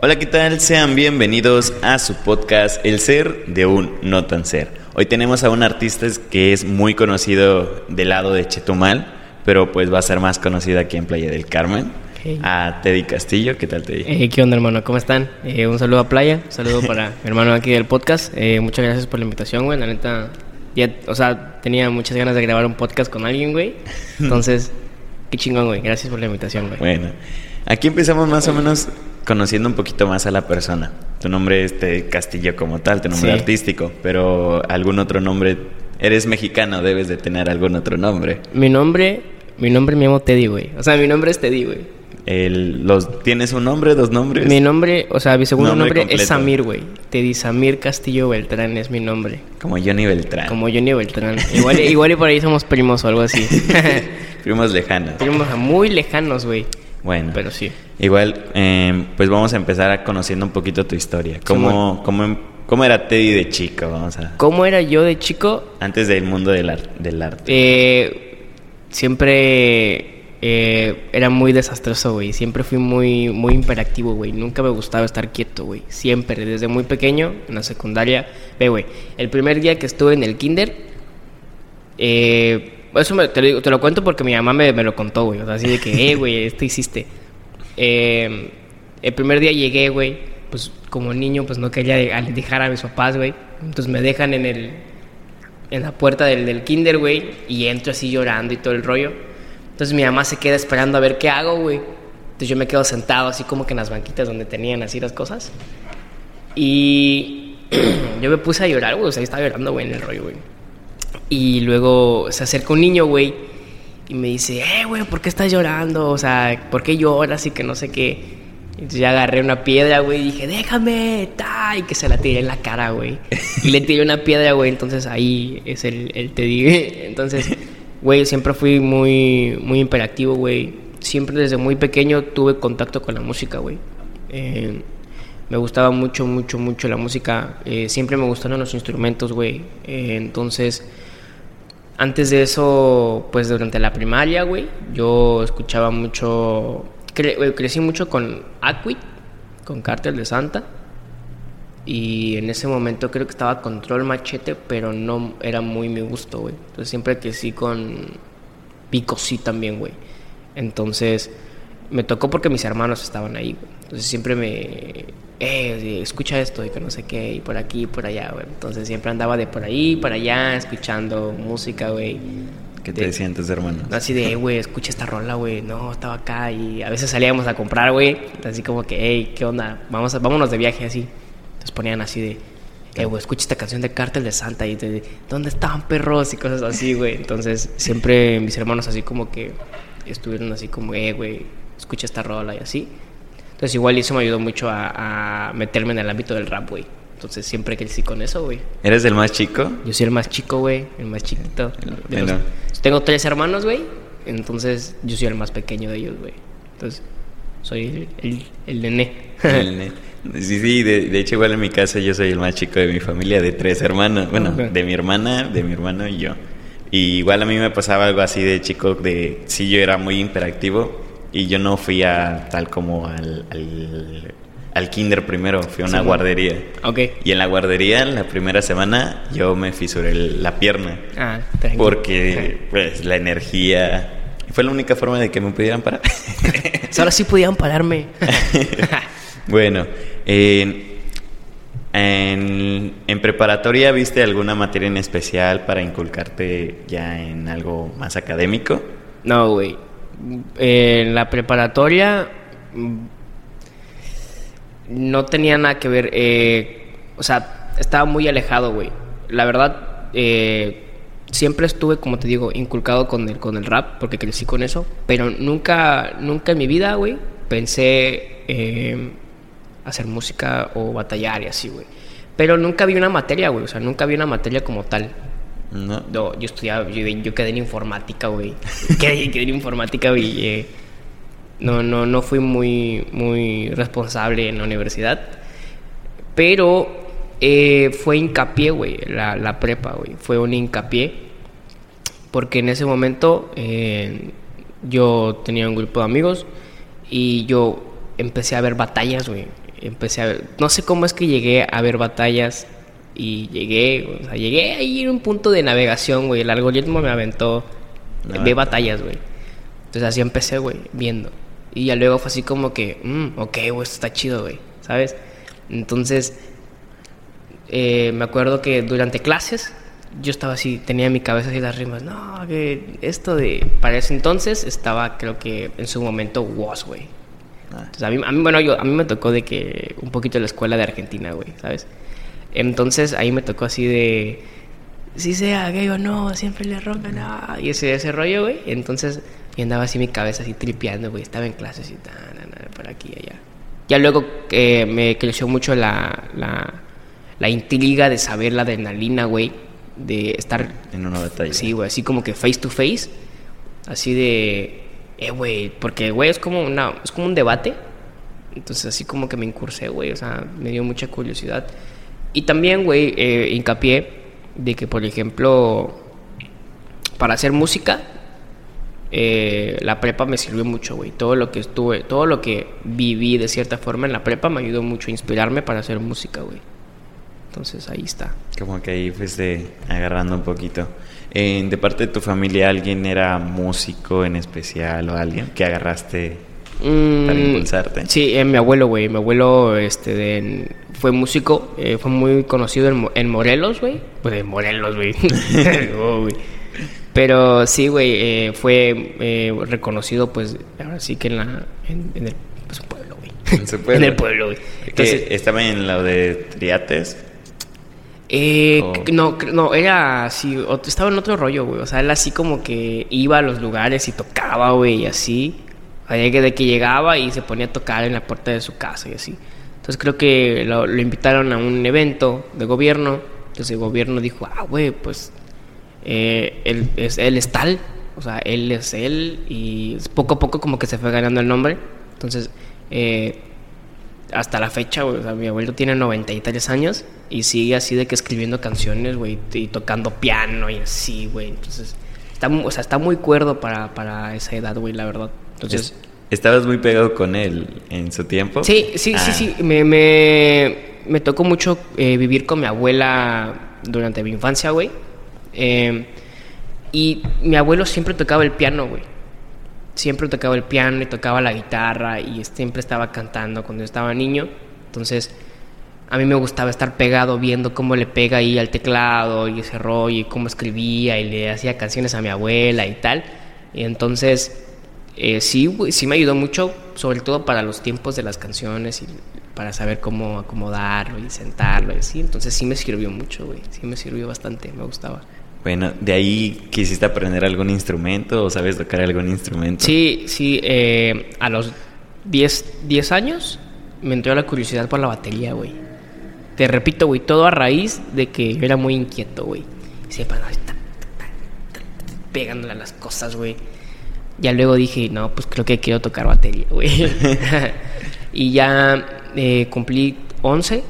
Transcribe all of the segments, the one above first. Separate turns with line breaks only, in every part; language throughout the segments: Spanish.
Hola, ¿qué tal? Sean bienvenidos a su podcast El Ser de un No Tan Ser. Hoy tenemos a un artista que es muy conocido del lado de Chetumal, pero pues va a ser más conocido aquí en Playa del Carmen.
Hey.
A Teddy Castillo, ¿qué tal Teddy?
Eh, ¿Qué onda, hermano? ¿Cómo están? Eh, un saludo a Playa, un saludo para mi hermano aquí del podcast. Eh, muchas gracias por la invitación, güey. La neta, ya, o sea, tenía muchas ganas de grabar un podcast con alguien, güey. Entonces, qué chingón, güey. Gracias por la invitación, güey.
Bueno, aquí empezamos más o menos conociendo un poquito más a la persona. Tu nombre es Teddy Castillo como tal, tu nombre
Sí.
artístico, pero algún otro nombre. Eres mexicano, debes de tener algún otro nombre.
Mi nombre, mi nombre me llamo Teddy, güey. O sea, mi nombre es Teddy, güey.
El, los, ¿Tienes un nombre, dos nombres?
Mi nombre, o sea, mi segundo
Nombre
es Samir, güey. Teddy Samir Castillo Beltrán es mi nombre.
Como Johnny Beltrán.
Como Johnny Beltrán. Igual, igual y por ahí somos primos o algo así.
Primos lejanos.
primos muy lejanos, güey.
Bueno,
Pero sí.
igual, eh, pues vamos a empezar a conociendo un poquito tu historia. ¿Cómo, cómo, cómo era Teddy de chico? Vamos a...
¿Cómo era yo de chico?
Antes del mundo del, ar- del arte.
Eh, siempre eh, era muy desastroso, güey. Siempre fui muy, muy imperactivo, güey. Nunca me gustaba estar quieto, güey. Siempre, desde muy pequeño, en la secundaria. Ve, güey, el primer día que estuve en el kinder, eh, eso me- te, lo, digo- te lo cuento porque mi mamá me, me lo contó, güey. O sea, así de que, eh, güey, esto hiciste. Eh, el primer día llegué, güey, pues como niño, pues no quería dejar a mis papás, güey. Entonces me dejan en el, en la puerta del, del kinder, güey, y entro así llorando y todo el rollo. Entonces mi mamá se queda esperando a ver qué hago, güey. Entonces yo me quedo sentado así como que en las banquitas donde tenían así las cosas. Y yo me puse a llorar, güey, o sea, yo estaba llorando, güey, en el rollo, güey. Y luego se acerca un niño, güey, y me dice, eh, güey, ¿por qué estás llorando? O sea, ¿por qué lloras y que no sé qué? Entonces ya agarré una piedra, güey, y dije, déjame, ta, y que se la tiré en la cara, güey. Y le tiré una piedra, güey, entonces ahí es el, el te digo. Entonces, güey, siempre fui muy, muy imperactivo, güey. Siempre desde muy pequeño tuve contacto con la música, güey. Eh, me gustaba mucho, mucho, mucho la música. Eh, siempre me gustaron los instrumentos, güey. Eh, entonces, antes de eso, pues durante la primaria, güey, yo escuchaba mucho. güey, crecí mucho con Aquit, con Cártel de Santa. Y en ese momento creo que estaba Control Machete, pero no era muy mi gusto, güey. Entonces siempre crecí con Pico sí también, güey. Entonces me tocó porque mis hermanos estaban ahí, güey. Entonces siempre me... Eh, escucha esto y que no sé qué, y por aquí y por allá, güey. Entonces siempre andaba de por ahí para allá escuchando música, güey.
¿Qué te
De-
decían tus hermanos?
Así de, "Eh, güey, escucha esta rola, güey. No, estaba acá y a veces salíamos a comprar, güey. Así como que, hey, ¿qué onda? Vamos a, vámonos de viaje así. Entonces ponían así de, eh, güey, escucha esta canción de Cártel de Santa y de, ¿dónde estaban perros? Y cosas así, güey. Entonces siempre mis hermanos así como que estuvieron así como, eh, güey, escucha esta rola y así. Entonces igual eso me ayudó mucho a, a meterme en el ámbito del rap, güey. Entonces siempre crecí con eso, güey.
¿Eres el más chico?
Yo soy el más chico, güey, el más chiquito.
Bueno.
los- tengo tres hermanos, güey. Entonces yo soy el más pequeño de ellos, güey. Entonces soy el, el, el nené.
El ne- Sí, sí, de, de hecho igual en mi casa yo soy el más chico de mi familia, de tres hermanos, bueno, de mi hermana, de mi hermano y yo. Y igual a mí me pasaba algo así de chico, de sí yo era muy imperactivo y yo no fui a tal como al, al, al kinder primero, fui a una
Sí.
guardería.
ok.
Y en la guardería, la primera semana, yo me fisuré la pierna.
Ah, tranquilo.
Porque, pues, la energía... Fue la única forma de que me pudieran parar.
Ahora sí podían pararme.
Bueno, en, en, en preparatoria viste alguna materia en especial para inculcarte ya en algo más académico?
no, güey. En la preparatoria no tenía nada que ver. eh, o sea, estaba muy alejado, güey. La verdad, eh, siempre estuve, como te digo, inculcado con el, con el rap, porque crecí con eso. Pero nunca, nunca en mi vida, güey, pensé eh, hacer música o batallar y así, güey. Pero nunca vi una materia, güey. O sea, nunca vi una materia como tal.
No.
No, yo estudiaba, yo, yo quedé en informática, güey. quedé, quedé en informática, güey. eh, no, no, no fui muy, muy responsable en la universidad. Pero eh, fue hincapié, güey, la, la prepa, güey. Fue un hincapié. Porque en ese momento eh, yo tenía un grupo de amigos y yo empecé a ver batallas, güey, empecé a ver, no sé cómo es que llegué a ver batallas y llegué, o sea, llegué ahí en un punto de navegación, güey, el algoritmo me aventó, ve
batalla.
batallas, güey. Entonces así empecé, güey, viendo. Y ya luego fue así como que, mm, ok, güey, esto está chido, güey, ¿sabes? Entonces, eh, me acuerdo que durante clases yo estaba así, tenía en mi cabeza así las rimas. No, que esto de. Para ese entonces estaba, creo que en su momento, was, güey.
Ah,
Entonces, a mí, a mí, bueno, yo, a mí me tocó de que un poquito la escuela de Argentina, güey, ¿sabes? Entonces ahí me tocó así de. Si sea gay o no, siempre le rompen. ah, Y ese, ese rollo, güey. Entonces, andaba así mi cabeza así tripeando, güey. Estaba en clases y tal, por aquí y allá. Ya luego eh, me creció mucho la, la, la intriga de saber la adrenalina, güey. De estar
en una batalla.
Sí, güey, así como que face to face. Así de. Eh, güey, porque, güey, es como, una, es como un debate. Entonces, así como que me incursé, güey, o sea, me dio mucha curiosidad. Y también, güey, eh, hincapié de que, por ejemplo, para hacer música, eh, la prepa me sirvió mucho, güey. Todo lo que estuve, todo lo que viví de cierta forma en la prepa me ayudó mucho a inspirarme para hacer música, güey. Entonces, ahí está.
Como que ahí fuiste agarrando un poquito. Eh, de parte de tu familia, ¿alguien era músico en especial o alguien que agarraste para
Mm,
impulsarte?
Sí, eh, mi abuelo, güey. Mi abuelo este, de- fue músico, eh, fue muy conocido en, Mo- en Morelos, güey. Pues en Morelos, güey. Oh. Pero sí, güey, eh, fue eh, reconocido, pues, ahora sí que en, la, en, en el pues, pueblo, güey.
En su pueblo.
en el pueblo, güey.
Que
Entonces,
estaba en lo de Triates.
eh, no, no, era así, estaba en otro rollo, güey. O sea, él así como que iba a los lugares y tocaba, güey, y así. O sea, de que llegaba y se ponía a tocar en la puerta de su casa y así. Entonces creo que lo, invitaron a un evento de gobierno. Entonces el gobierno dijo, ah, güey, pues eh, él, es, él es tal. O sea, él es él. Y poco a poco como que se fue ganando el nombre. Entonces, eh, hasta la fecha, güey, o sea, mi abuelo tiene 93 años y sigue así de que escribiendo canciones, güey, y tocando piano y así, güey. Entonces, está, o sea, está muy cuerdo para, para esa edad, güey, la verdad. Entonces,
Es- ¿Estabas muy pegado con él en su tiempo?
sí, sí,
Ah,
sí, sí. Me, me, me tocó mucho eh, vivir con mi abuela durante mi infancia, güey. Eh, y mi abuelo siempre tocaba el piano, güey. Siempre tocaba el piano y tocaba la guitarra y siempre estaba cantando cuando yo estaba niño. Entonces, a mí me gustaba estar pegado viendo cómo le pega ahí al teclado y ese rollo y cómo escribía y le hacía canciones a mi abuela y tal. Y entonces, eh, sí, sí me ayudó mucho, sobre todo para los tiempos de las canciones y para saber cómo acomodarlo y sentarlo y así. Entonces sí me sirvió mucho, güey. Sí me sirvió bastante, me gustaba.
Bueno, ¿de ahí quisiste aprender algún instrumento o sabes tocar algún instrumento?
Sí, sí, eh, a los 10, 10 años me entró la curiosidad por la batería, güey. Te repito, güey, todo a raíz de que yo era muy inquieto, güey. Siempre pegándole a las cosas, güey. Ya luego dije, no, pues creo que quiero tocar batería, güey. y ya eh, cumplí 11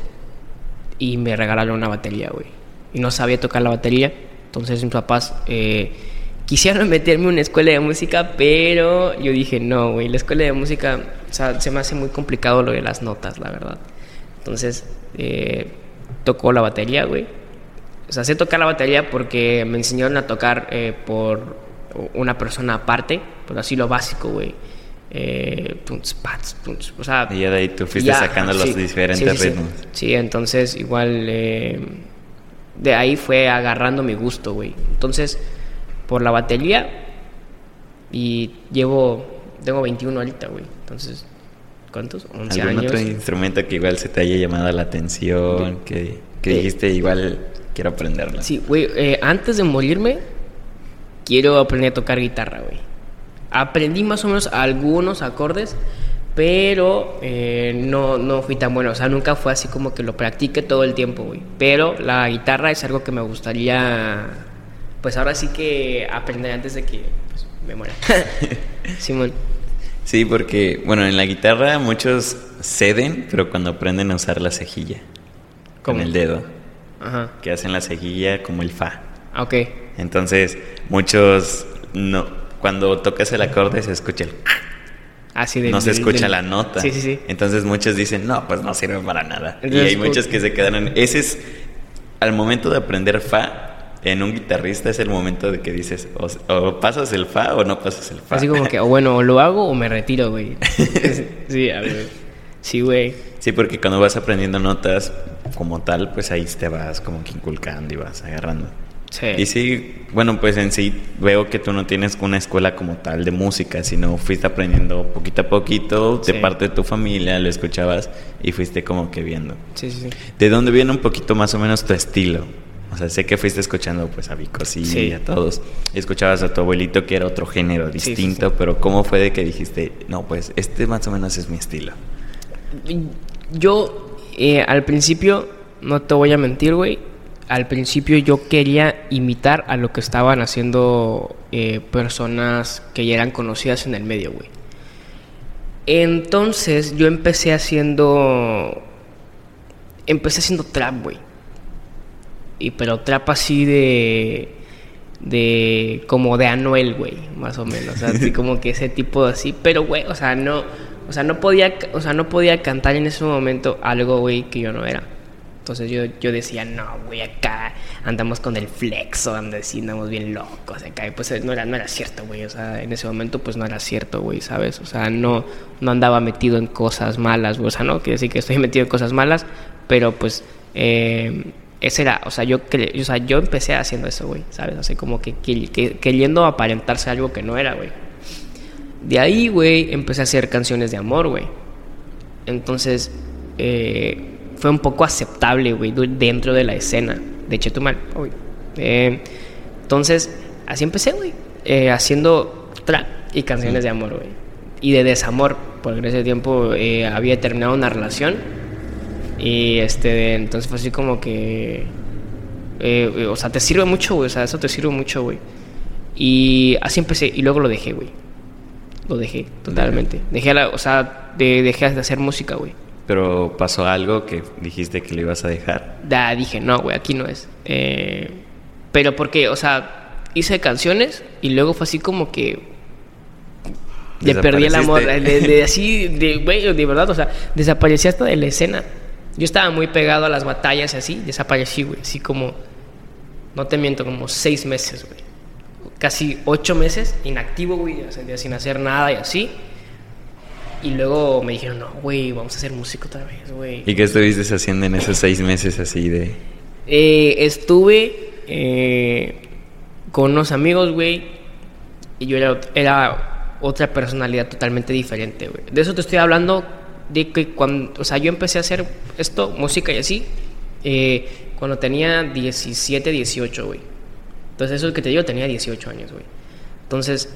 y me regalaron una batería, güey. Y no sabía tocar la batería. Entonces mis papás eh, quisieron meterme en una escuela de música, pero yo dije, no, güey, la escuela de música, o sea, se me hace muy complicado lo de las notas, la verdad. Entonces, eh, tocó la batería, güey. O sea, sé tocar la batería porque me enseñaron a tocar eh, por una persona aparte, por así lo básico, güey. Eh, tunts, pats, tunts, o sea,
Y ya de ahí tú fuiste
ya,
sacando los diferentes
sí, sí, sí.
ritmos.
Sí, entonces igual eh, de ahí fue agarrando mi gusto, güey. Entonces, por la batería y llevo, tengo 21 ahorita, güey. Entonces, ¿cuántos? 11
¿Algún
años.
otro instrumento que igual se te haya llamado la atención? Que, que dijiste igual quiero aprenderlo.
Sí, güey, eh, antes de morirme, quiero aprender a tocar guitarra, güey. Aprendí más o menos algunos acordes, pero eh, no, no fui tan bueno. O sea, nunca fue así como que lo practique todo el tiempo, güey. Pero la guitarra es algo que me gustaría, pues ahora sí que aprender antes de que pues, me muera. Simón.
Sí, porque, bueno, en la guitarra muchos ceden, pero cuando aprenden a usar la cejilla. Con el dedo.
Ajá.
Que hacen la cejilla como el fa.
Ah, Ok.
Entonces, muchos no. Cuando tocas el acorde se escucha el.
Así del-
no se escucha la nota.
Sí, sí, sí.
Entonces muchos dicen, no, pues no sirve para nada. y
Entonces,
hay
como-
muchos que se quedan en... Ese es, al momento de aprender fa, en un guitarrista es el momento de que dices, o, o pasas el fa o no pasas el fa.
Así como que, o bueno, o lo hago o me retiro, güey. sí, a ver. Sí, güey.
Sí, porque cuando vas aprendiendo notas como tal, pues ahí te vas como que inculcando y vas agarrando.
Sí.
Y sí, bueno, pues en sí veo que tú no tienes una escuela como tal de música, sino fuiste aprendiendo poquito a poquito, de
Sí.
parte de tu familia, lo escuchabas y fuiste como que viendo.
Sí, sí, sí.
¿De dónde viene un poquito más o menos tu estilo? O sea, sé que fuiste escuchando pues a Vico, sí,
Sí.
a todos. Escuchabas a tu abuelito que era otro género distinto,
sí.
pero ¿cómo fue de que dijiste, no, pues este más o menos es mi estilo?
Yo, eh, al principio, no te voy a mentir, güey. Al principio yo quería imitar a lo que estaban haciendo eh, personas que ya eran conocidas en el medio, güey. Entonces yo empecé haciendo... Empecé haciendo trap, güey. Y pero trap así de... De... Como de Anuel, güey. Más o menos. Como que ese tipo así. Pero, güey, o sea, no... O sea, no podía... O sea, no podía cantar en ese momento algo, güey, que yo no era. Entonces yo, yo decía, no, güey, acá andamos con el flexo, andamos bien locos acá. Y pues eh, no era, no era cierto, güey. O sea, en ese momento pues no era cierto, güey, ¿sabes? O sea, no, no andaba metido en cosas malas, güey. O sea, no quiere decir que estoy metido en cosas malas, pero pues eh, ese era, o sea, yo, o sea, yo empecé haciendo eso, güey, ¿sabes? Así como que- que- queriendo aparentarse algo que no era, güey. De ahí, güey, empecé a hacer canciones de amor, güey. Entonces, eh, fue un poco aceptable, güey, dentro de la escena de Chetumal. güey. Eh, entonces, así empecé, güey, eh, haciendo trap y canciones de amor, güey. Y de desamor, porque en ese tiempo eh, había terminado una relación. Y este, entonces fue así como que. o sea, te sirve mucho, güey. O sea, eso te sirve mucho, güey. Y así empecé. Y luego lo dejé, güey. Lo dejé, totalmente. Dejé, la, o sea, de- dejé de hacer música, güey.
Pero pasó algo que dijiste que lo ibas a dejar.
Da, dije, no, güey, aquí no es. Eh, pero porque, o sea, hice canciones y luego fue así como que. Le perdí el amor. De, así, de, güey, de verdad, o sea, desaparecí hasta de la escena. Yo estaba muy pegado a las batallas y así, desaparecí, güey. Así como, no te miento, como seis meses, güey. Casi ocho meses inactivo, güey, o sea, sin hacer nada y así. Y luego me dijeron, no, güey, vamos a hacer música otra vez, güey.
¿Y qué estuviste haciendo en esos seis meses así de...
Eh, estuve eh, con unos amigos, güey, y yo era, era otra personalidad totalmente diferente, güey. De eso te estoy hablando de que cuando, o sea, yo empecé a hacer esto, música y así, eh, cuando tenía 17, 18, güey. Entonces eso que te digo, tenía 18 años, güey. Entonces,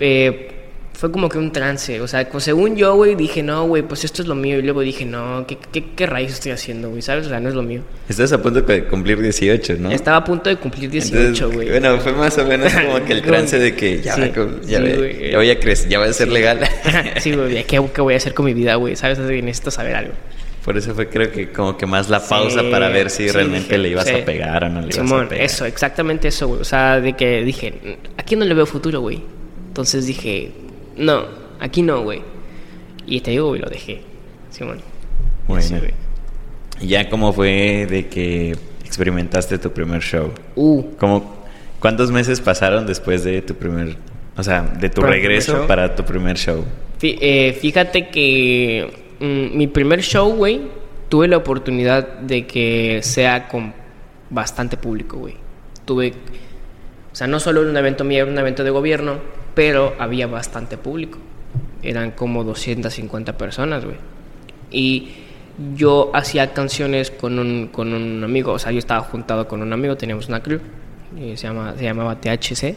eh, fue como que un trance. O sea, pues, según yo, güey, dije, no, güey, pues esto es lo mío. Y luego dije, no, ¿qué, qué, qué rayos estoy haciendo, güey? ¿Sabes? O sea, no es lo mío.
Estás a punto de cumplir 18, ¿no?
Estaba a punto de cumplir 18,
Entonces,
güey.
Bueno, fue más o menos como que el trance de que ya,
sí,
ya,
sí,
ve-
güey.
ya voy a crecer, ya va a ser legal.
sí, güey, ¿qué, ¿qué voy a hacer con mi vida, güey? ¿Sabes? Así que necesito saber algo.
Por eso fue creo que como que más la
Sí,
pausa para ver si
sí,
realmente
dije,
le ibas
sí.
a pegar o no le ibas
Simón,
a pegar.
eso, exactamente eso, güey. O sea, de que dije, aquí no le veo futuro, güey. Entonces dije, no, aquí no, güey. Y te digo, güey, lo dejé. Simón.
Bueno.
Sí.
¿Y ya cómo fue de que experimentaste tu primer show?
Uh,
¿Cómo, ¿Cuántos meses pasaron después de tu primer, o sea, de tu
¿Para el primer
regreso para tu primer show?
Fí- eh, fíjate que mm, mi primer show, güey, tuve la oportunidad de que sea con bastante público, güey. Tuve, o sea, no solo era un evento mío, era un evento de gobierno, pero había bastante público. Eran como 250 personas, güey. Y yo hacía canciones con un, con un amigo, o sea, yo estaba juntado con un amigo, teníamos una crew, y se, llama, se llamaba THC,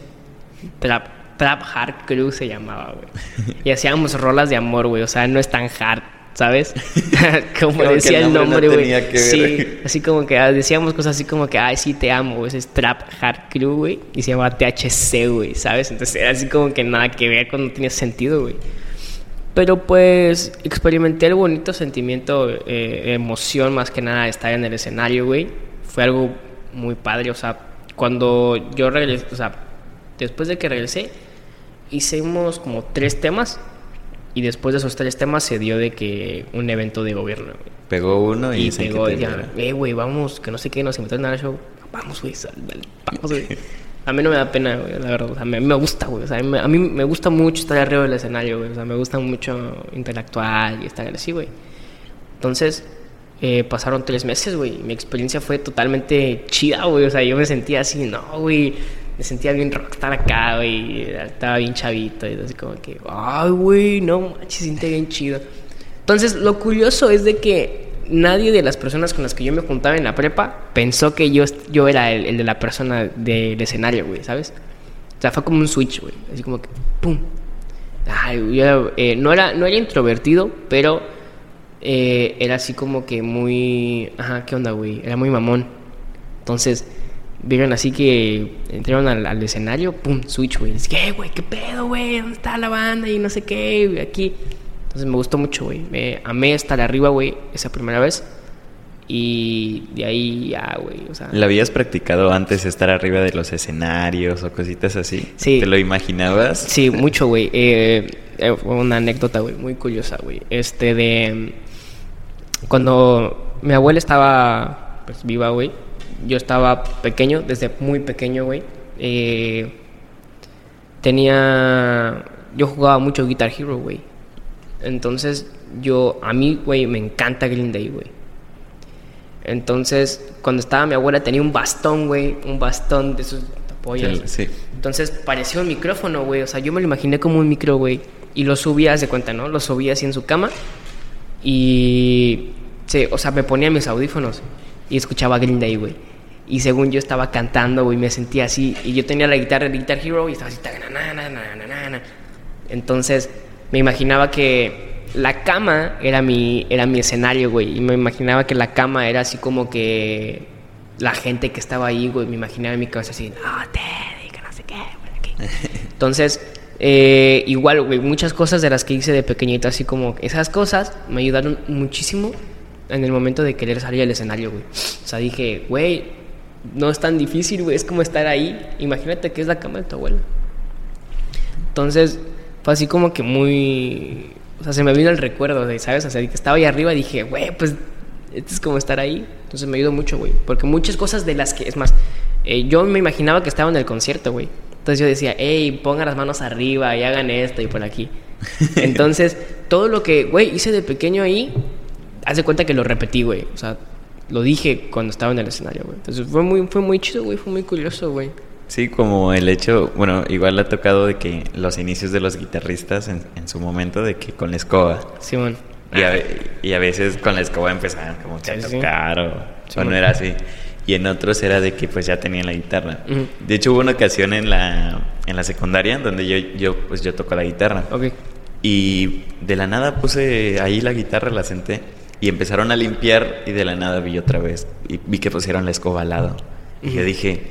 Trap, Trap Hard Crew se llamaba, güey. Y hacíamos rolas de amor, güey, o sea, no es tan hard, ¿sabes? como
que
decía
el nombre no
güey.
ver.
Sí, así como que ah, decíamos cosas así como que, ay, sí, te amo, güey, ese es Trap Hard Crew, güey, y se llamaba THC, güey, ¿sabes? Entonces era así como que nada que ver cuando tenía sentido, güey. Pero pues experimenté el bonito sentimiento, eh, emoción más que nada de estar en el escenario, güey. Fue algo muy padre, o sea, cuando yo regresé, o sea, después de que regresé, hicimos como tres temas Y después de esos tres temas se dio de que un evento de gobierno, güey.
Pegó uno y,
Y
que
pegó,
te
decía, eh, güey, vamos, que no sé qué, nos invitaron al show. Vamos, güey, sal, dale, vamos, güey. A mí no me da pena, güey, la verdad. O sea, a mí me gusta, güey. O sea, a mí, a mí me gusta mucho estar arriba del escenario, güey. O sea, me gusta mucho interactuar y estar así, güey. Entonces, eh, pasaron tres meses, güey. Mi experiencia fue totalmente chida, güey. O sea, yo me sentía así, no, güey. Me sentía bien rockstar acá, güey. Estaba bien chavito. Y así como que, ay, güey, no manches, siente bien chido. Entonces, lo curioso es de que nadie de las personas con las que yo me juntaba en la prepa pensó que yo, yo era el, el de la persona del escenario, güey, ¿sabes? O sea, fue como un switch, güey. Así como que, ¡pum! Ay, yo, eh, no, era, no era introvertido, pero eh, era así como que muy... Ajá, ¿qué onda, güey? Era muy mamón. Entonces, vieron así que entraron al, al escenario, ¡pum! Switch, güey. Dice, ¿qué, güey? ¿Qué pedo, güey? ¿Dónde está la banda? Y no sé qué, güey, aquí. Entonces me gustó mucho, güey. Me amé estar arriba, güey, esa primera vez. Y de ahí ya, güey. O sea,
¿La habías practicado antes estar arriba de los escenarios o cositas así?
Sí.
¿Te lo imaginabas?
Sí, mucho, güey. Eh, eh, fue una anécdota, güey, muy curiosa, güey. Este de... Cuando mi abuela estaba, pues, viva, güey. Yo estaba pequeño, desde muy pequeño, güey. Eh, tenía... Yo jugaba mucho Guitar Hero, güey. Entonces, yo... A mí, güey, me encanta Green Day, güey. Entonces, cuando estaba mi abuela tenía un bastón, güey. Un bastón de esos apoyos.
Sí.
Entonces parecía un micrófono, güey. O sea, yo me lo imaginé como un micro, güey. Y lo subía, de cuenta, ¿no? Lo subía así en su cama. Y. Sí, o sea, me ponía mis audífonos y escuchaba Green Day, güey. Y según yo estaba cantando, güey, me sentía así. Y yo tenía la guitarra de Guitar Hero y estaba así. taganananananana. Entonces me imaginaba que la cama era mi, era mi escenario, güey. Y me imaginaba que la cama era así como que la gente que estaba ahí, güey. Me imaginaba en mi cabeza así, no, Teddy, que no sé qué, güey, aquí. Entonces, eh, igual, güey, muchas cosas de las que hice de pequeñito, así como esas cosas, me ayudaron muchísimo en el momento de querer salir al escenario, güey. O sea, dije, güey, no es tan difícil, güey, es como estar ahí. Imagínate que es la cama de tu abuela. Entonces, fue así como que muy. O sea, se me vino el recuerdo de, ¿sabes? O sea, que estaba ahí arriba y dije, güey, pues, esto es como estar ahí. Entonces me ayudó mucho, güey. Porque muchas cosas de las que, es más, eh, yo me imaginaba que estaba en el concierto, güey. Entonces yo decía, hey, pongan las manos arriba y hagan esto y por aquí. Entonces, todo lo que, güey, hice de pequeño ahí, haz de cuenta que lo repetí, güey. O sea, lo dije cuando estaba en el escenario, güey. Entonces fue muy, fue muy chido, güey. Fue muy curioso, güey.
Sí, como el hecho, bueno, igual le ha tocado de que los inicios de los guitarristas en, en su momento de que con la escoba. Y a, ve- y a veces con la escoba empezaban como que a
Sí, sí.
tocar o,
Sí,
o no era así. Y en otros era de que pues ya tenían la guitarra. De hecho hubo una ocasión en la, en la secundaria donde yo, yo pues yo toco la guitarra.
Ok.
Y de la nada puse ahí la guitarra, la senté. Y empezaron a limpiar y de la nada vi otra vez. Y vi que pusieron la escoba al lado. Y yo
Ujú.
dije,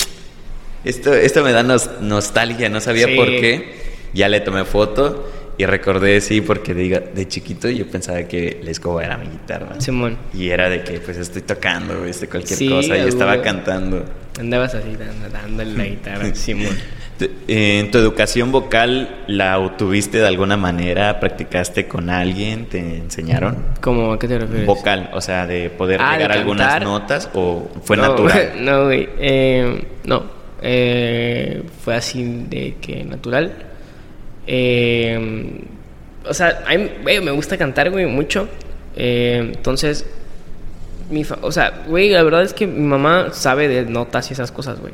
esto, esto me da nos- nostalgia, no sabía
Sí.
por qué. Ya le tomé foto y recordé, sí, porque diga, de chiquito yo pensaba que la escoba era mi guitarra.
Simón.
Y era de que pues estoy tocando, este, cualquier
Sí,
cosa. Y
güey.
estaba cantando.
Andabas así, dándole la guitarra. Simón.
Te- ¿En tu educación vocal la obtuviste de alguna manera? ¿Practicaste con alguien? ¿Te enseñaron?
¿Cómo? ¿A qué te refieres?
Vocal, o sea, de poder
Ah,
llegar a algunas notas o fue
No,
natural.
No, güey. Eh, no. Eh, fue así de que natural. Eh, o sea, a mí, güey, me gusta cantar, güey, mucho. Eh, entonces, mi fa- o sea, güey, la verdad es que mi mamá sabe de notas y esas cosas, güey.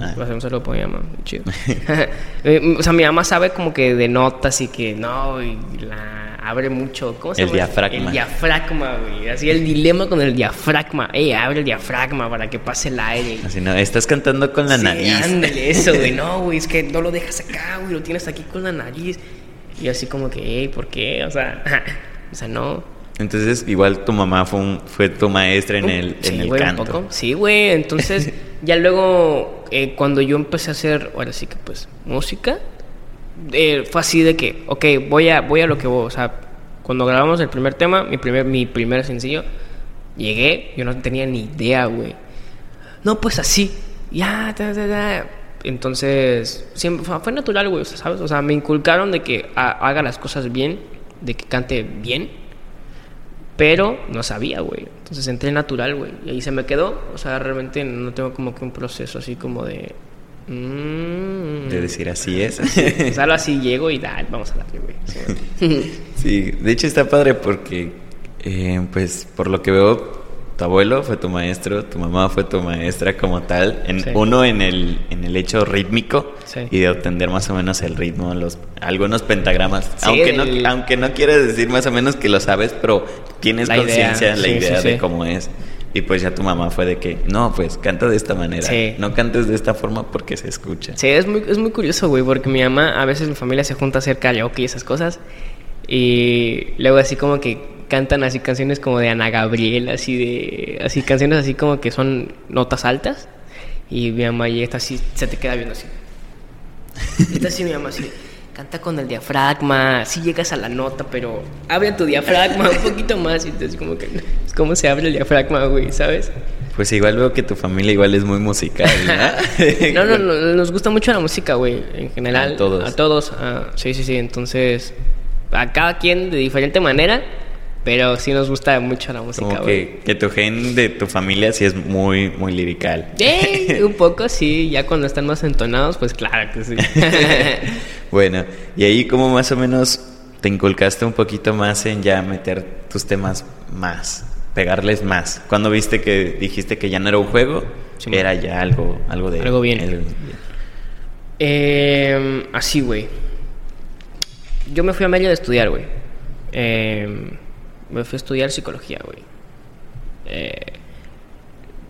Ah.
A hacer un saludo para mi mamá, chido. Eh, o sea, mi mamá sabe como que de notas y que no, y la abre mucho. ¿Cómo se
El
llama?
diafragma.
El diafragma, güey. Así el dilema con el diafragma. Ey, abre el diafragma para que pase el aire.
Así no, estás cantando con la
Sí,
nariz.
Ándale, eso, güey. No, güey, es que no lo dejas acá, güey. Lo tienes aquí con la nariz. Y así como que, ey, ¿por qué? O sea, o sea, no.
Entonces, igual tu mamá fue, un- fue tu maestra en el,
Sí,
en el
güey, un
canto.
poco. Sí, güey. Entonces, ya luego, eh, cuando yo empecé a hacer, ahora sí que pues, música, eh, fue así de que, ok, voy a, voy a lo que voy. O sea, cuando grabamos el primer tema, mi primer, mi primer sencillo, llegué, yo no tenía ni idea, güey. No, pues así. Ya. Entonces, siempre fue, natural, güey, ¿sabes? O sea, me inculcaron de que ha- haga las cosas bien de que cante bien, pero no sabía, güey. Entonces entré natural, güey, y ahí se me quedó. O sea, realmente no tengo como que un proceso así como de...
Mm. de decir así es.
Solo así llego y da, vamos a darle,
güey. Sí, de hecho está padre porque, eh, pues, por lo que veo, tu abuelo fue tu maestro, tu mamá fue tu maestra como tal, en, uno en el, en el hecho rítmico y de obtener más o menos el ritmo, los algunos pentagramas, aunque no aunque no quieras decir más o menos que lo sabes, pero tienes conciencia en la idea de cómo es. Y pues ya tu mamá fue de que, no, pues canta de esta manera, no cantes de esta forma porque se escucha.
Sí, es muy, es muy curioso, güey, porque mi mamá, a veces mi familia se junta a hacer karaoke y esas cosas, y luego así como que cantan así canciones como de Ana Gabriel, así de así canciones así como que son notas altas y mi mamá y esta así se te queda viendo así. Esta así mi mamá así canta con el diafragma, sí llegas a la nota, pero abre tu diafragma un poquito más y entonces como que es como se abre el diafragma, güey, ¿sabes?
Pues igual veo que tu familia igual es muy musical,
¿no? no, no, nos gusta mucho la música, güey, en general. A todos. A todos, ah, sí, sí, sí, entonces a cada quien de diferente manera pero sí nos gusta mucho la música,
Como que, que, tu gen de tu familia sí es muy, muy lirical.
Eh, un poco, sí. Ya cuando están más entonados, pues claro que sí.
bueno, y ahí como más o menos te inculcaste un poquito más en ya meter tus temas más, pegarles más. Cuando viste que dijiste que ya no era un juego, era ya algo, algo de...
Algo bien. Em, así, güey. Yo me fui a Mérida a estudiar, güey. Eh, me fui a estudiar psicología, güey. Eh,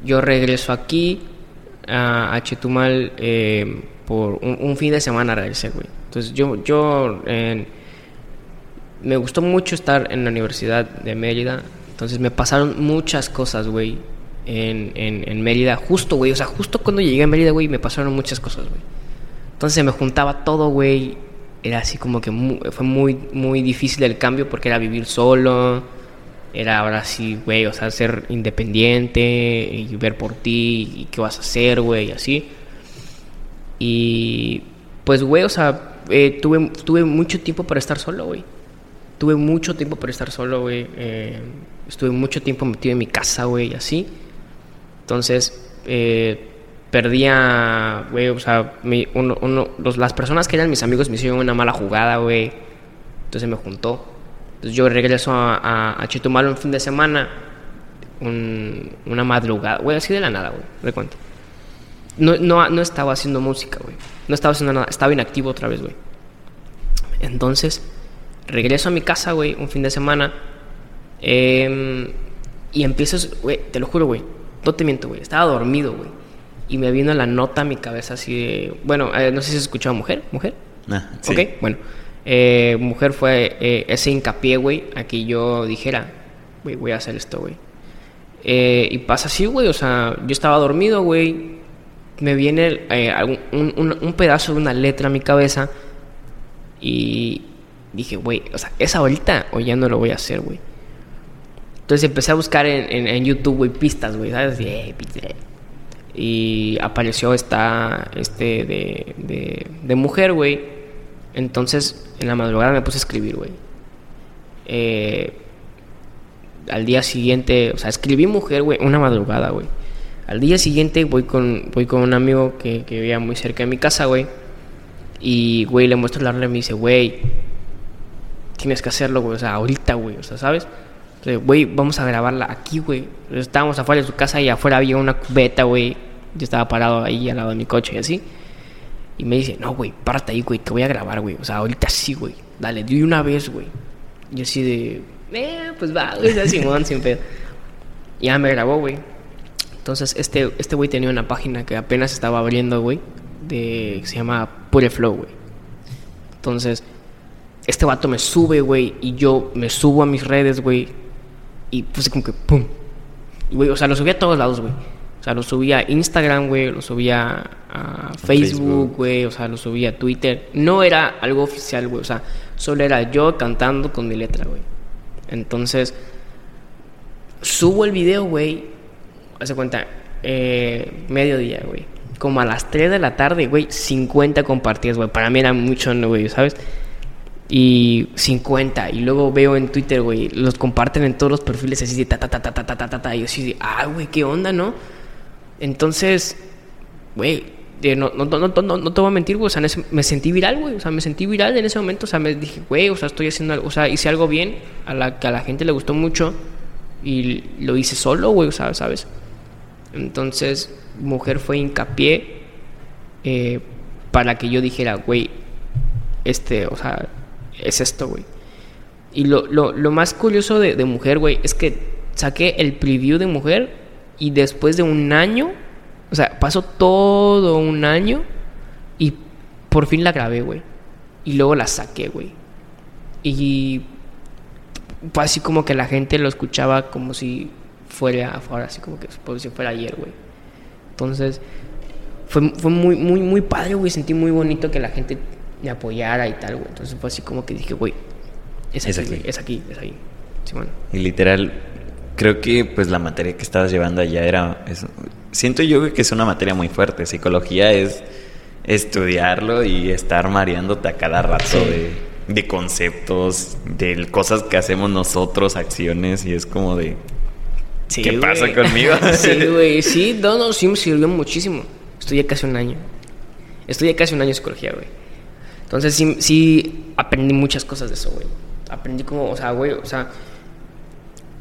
yo regreso aquí a, Chetumal eh, por un, fin de semana regresé, güey. Entonces yo, yo me gustó mucho estar en la Universidad de Mérida. Entonces me pasaron muchas cosas, güey, en, en, Mérida. Justo, güey, o sea, justo cuando llegué a Mérida, güey, me pasaron muchas cosas, güey. Entonces me juntaba todo, güey era así como que fue muy, muy difícil el cambio porque era vivir solo, era ahora sí, güey, o sea, ser independiente y ver por ti y qué vas a hacer, güey, y así. Y pues, güey, o sea, eh, tuve, tuve mucho tiempo para estar solo, güey. Tuve mucho tiempo para estar solo, güey. Eh, estuve mucho tiempo metido en mi casa, güey, y así. Entonces, eh, perdía, güey, o sea, uno, uno, las personas que eran mis amigos me hicieron una mala jugada, güey. Entonces me juntó. Entonces yo regreso a, a, Chetumal un fin de semana, una madrugada, güey, así de la nada, güey, de cuenta. No, no, no estaba haciendo música, güey. No estaba haciendo nada, estaba inactivo otra vez, güey. Entonces, regreso a mi casa, güey, un fin de semana. Em, y empiezo, güey, te lo juro, güey. No te miento, güey. Estaba dormido, güey y me vino la nota a mi cabeza así de, bueno, eh, no sé si se escuchado mujer, mujer. Ah, sí. Ok, bueno. Eh, mujer fue eh, ese hincapié, güey, a que yo dijera, güey, voy a hacer esto, güey. y pasa así, güey, o sea, yo estaba dormido, güey, me viene un, un, un, pedazo de una letra a mi cabeza y dije, güey, o sea, ¿es ahorita o ya no lo voy a hacer, güey? Entonces empecé a buscar en, en, YouTube, güey, pistas, güey, ¿sabes? Eh, y apareció esta este de, de, mujer, güey. Entonces, en la madrugada me puse a escribir, güey. Eh, al día siguiente, o sea, escribí mujer, güey, una madrugada, güey. Al día siguiente voy con, voy con un amigo que, que vivía muy cerca de mi casa, güey. Y, güey, le muestro la rola y me dice, güey, tienes que hacerlo, güey. O sea, ahorita, güey. O sea, ¿sabes? Güey, vamos a grabarla aquí, güey. Estábamos afuera de su casa y afuera había una cubeta, güey. Yo estaba parado ahí al lado de mi coche y así. Y me dice, no, güey, párate ahí, güey, te voy a grabar, güey. O sea, ahorita sí, güey. Dale, de una vez, güey. Y así de, eh, pues va, güey, Simón, sin pedo. Y ya me grabó, güey. Entonces, este este güey tenía una página que apenas estaba abriendo, güey. De, se llama Pure Flow, güey. Entonces, este vato me sube, güey. Y yo me subo a mis redes, güey. Y puse como que, pum. Y, güey, o sea, lo subí a todos lados, güey. O sea, lo subía a Instagram, güey, lo subía a Facebook, güey, o sea, lo subía a Twitter. No era algo oficial, güey, o sea, solo era yo cantando con mi letra, güey. Entonces, subo el video, güey, hace cuenta, eh, mediodía, güey. Como a las 3 de la tarde, güey, 50 compartidas, güey. Para mí era mucho, güey, ¿sabes? Y 50. Y luego veo en Twitter, güey, los comparten en todos los perfiles así de ta, ta, ta, ta, ta, ta, ta, ta, ta. Y yo así de, ah, güey, ¿qué onda, no? Entonces, güey, no, no, no, no, no te voy a mentir, güey, o sea, me sentí viral, güey, o sea, me sentí viral en ese momento, o sea, me dije, güey, o sea, estoy haciendo algo, o sea, hice algo bien, a la que a la gente le gustó mucho y lo hice solo, güey, o sea, ¿sabes? Entonces, mujer fue hincapié eh, para que yo dijera, güey, este, o sea, es esto, güey. Y lo, lo, lo más curioso de, de mujer, güey, es que saqué el preview de mujer y después de un año, o sea, pasó todo un año y por fin la grabé, güey. Y luego la saqué, güey. Y fue así como que la gente lo escuchaba como si fuera, fuera así como que si fuera ayer, güey. Entonces, fue, fue muy, muy, muy padre, güey. Sentí muy bonito que la gente me apoyara y tal, güey. Entonces fue así como que dije, güey, es aquí,
Es aquí.
güey, es aquí, es ahí. Simón.
Y literal, creo que pues la materia que estabas llevando allá era... es- siento yo que es una materia muy fuerte. Psicología es estudiarlo y estar mareándote a cada rato
Sí.
de, de conceptos, de cosas que hacemos nosotros, acciones, y es como de...
Sí,
¿Qué pasa conmigo?
sí, güey, sí, no, no, sí me sirvió muchísimo. Estudié casi un año. Estudié casi un año de psicología, güey. Entonces sí, sí aprendí muchas cosas de eso, güey. Aprendí como, o sea, güey, o sea,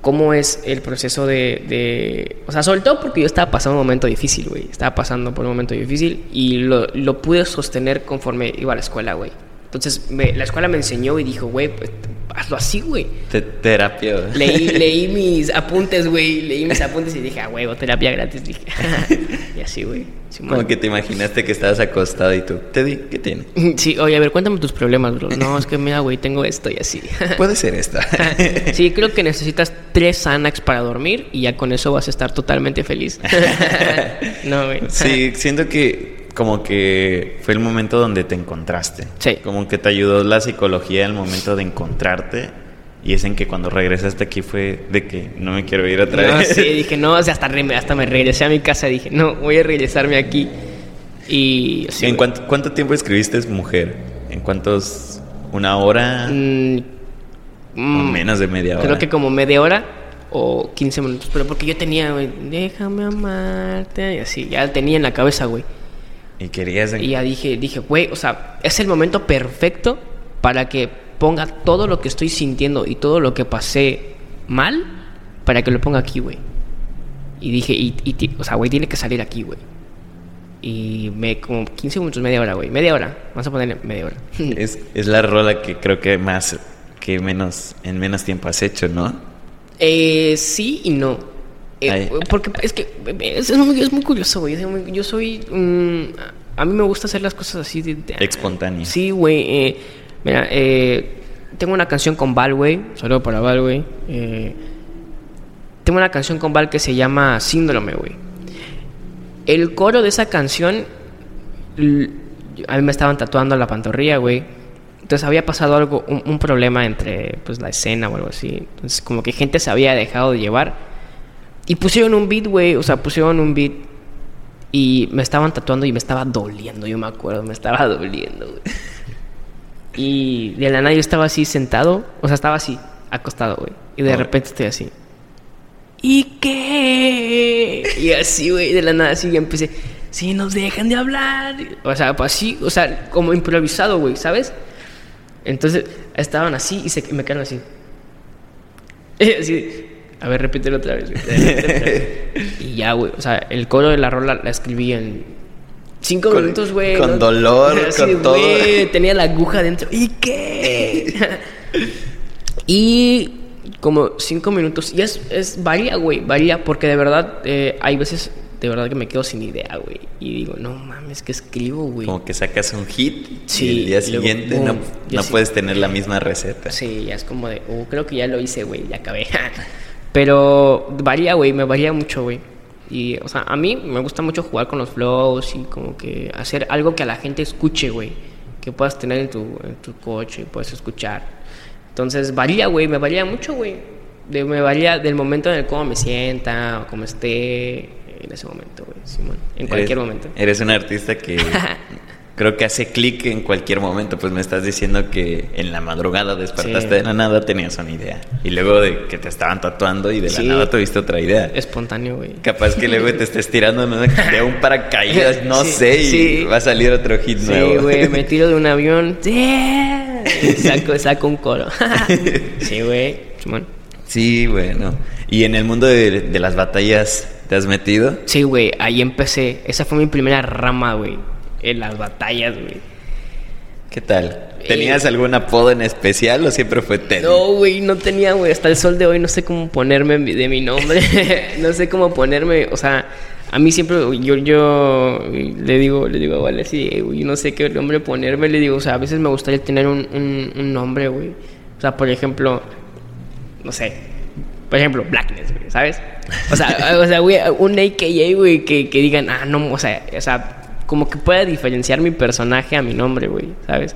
cómo es el proceso de, O sea, sobre todo porque yo estaba pasando un momento difícil, güey. Estaba pasando por un momento difícil y lo pude sostener conforme iba a la escuela, güey. Entonces me- la escuela me enseñó y dijo, güey, pues, hazlo así, güey.
Te- terapia. güey.
Leí, leí mis apuntes, güey. Leí mis apuntes y dije, ah, huevo, terapia gratis. Dije, y así, güey.
Como que te imaginaste que estabas acostado y tú, te di, ¿qué tiene?
Sí, oye, a ver, cuéntame tus problemas, bro. No, es que mira, güey, tengo esto y así.
Puede ser esta.
Sí, creo que necesitas tres Xanax para dormir y ya con eso vas a estar totalmente feliz. No, güey.
Sí, siento que como que fue el momento donde te encontraste.
Sí.
Como que te ayudó la psicología el momento de encontrarte. Y es en que cuando regresaste aquí fue de que no me quiero ir otra
No,
vez.
sí, dije, no, o sea, hasta, re- hasta me regresé a mi casa. Dije, no, voy a regresarme aquí. Y. sí,
¿En cuánto, cuánto tiempo escribiste mujer? ¿En cuántos? ¿Una hora?
Mm,
¿O
mm,
menos de media hora?
Creo que como media hora o 15 minutos. Pero porque yo tenía, güey, déjame amarte. Y así, ya tenía en la cabeza, güey.
Y querías...
Y ya dije, dije, güey, o sea, es el momento perfecto para que ponga todo lo que estoy sintiendo y todo lo que pasé mal, para que lo ponga aquí, güey. Y dije, y, y o sea, güey, tiene que salir aquí, güey. Y me, como 15 minutos, media hora, güey. Media hora. Vamos a ponerle media hora.
Es, es la rola que creo que más... Que menos... En menos tiempo has hecho, ¿no?
Eh, sí y no. Eh, porque es que es, es muy, es muy curioso, güey. Yo soy mm, a mí me gusta hacer las cosas así de. de-
Espontáneo.
Sí, güey. eh, mira, eh, tengo una canción con Val, güey. Saludo para Val, güey. Eh, tengo una canción con Val que se llama Síndrome, güey. El coro de esa canción. A mí me estaban tatuando la pantorrilla, güey. Entonces había pasado algo, un, un problema entre pues la escena o algo así. Entonces como que gente se había dejado de llevar. Y pusieron un beat, güey. O sea, pusieron un beat. Y me estaban tatuando y me estaba doliendo, yo me acuerdo. Me estaba doliendo, güey. Y de la nada yo estaba así sentado. O sea, estaba así, acostado, güey. Y de
Oh.
repente estoy así. ¿Y qué? Y así, güey, de la nada así empecé. Si nos dejan de hablar. O sea, pues así, o sea, como improvisado, güey, ¿sabes? Entonces estaban así y se, me quedaron así. Así, a ver, repítelo otra vez. y ya, güey. O sea, el coro de la rola la escribí en cinco
Con-
minutos, güey.
con dolor,
Así,
con todo.
güey, Tenía la aguja dentro. ¿Y qué? y como cinco minutos. Y es, es varía, güey. Varía porque de verdad eh, hay veces de verdad que me quedo sin idea, güey. Y digo, no mames, que escribo, güey.
Como que sacas un hit
Sí,
y el día
y luego,
siguiente
boom,
no, no puedes tener la misma receta.
Sí, ya es como de, uh, creo que ya lo hice, güey, ya acabé. Pero varía, güey, me varía mucho, güey. Y, o sea, a mí me gusta mucho jugar con los flows y como que hacer algo que a la gente escuche, güey. Que puedas tener en tu, en tu coche y puedes escuchar. Entonces, varía, güey, me varía mucho, güey. De- me varía del momento en el cómo me sienta o cómo esté en ese momento, güey. Simón, en cualquier
Eres-
momento.
Eres un artista que creo que hace clic en cualquier momento. Pues me estás diciendo que en la madrugada despertaste
Sí.
de la nada, tenías una idea. Y luego de que te estaban tatuando y de la
Sí.
nada tuviste otra idea.
Espontáneo, güey.
Capaz que luego te estés tirando de un paracaídas, no
Sí,
sé, y
sí.
va a salir otro hit
Sí,
nuevo.
güey, me tiro de un avión. Sí. Saco, saco un coro. sí, güey.
Sí, bueno. ¿Y en el mundo de, de las batallas te has metido?
Sí, güey, ahí empecé. Esa fue mi primera rama, güey. En las batallas, güey.
¿Qué tal? ¿Tenías algún apodo en especial o siempre fue Teddy?
No, güey, no tenía, güey. Hasta el sol de hoy no sé cómo ponerme de mi nombre. no sé cómo ponerme. O sea, a mí siempre, yo, yo le digo, le digo a Vale así, "Eh, güey, no sé qué nombre ponerme. Le digo, o sea, a veces me gustaría tener un, un, un nombre, güey. O sea, por ejemplo, no sé. Por ejemplo, Blackness, güey, ¿sabes? O sea, o sea, güey, un AKA, güey, que, que digan, ah, no, o sea, o sea, como que pueda diferenciar mi personaje a mi nombre, güey, ¿sabes?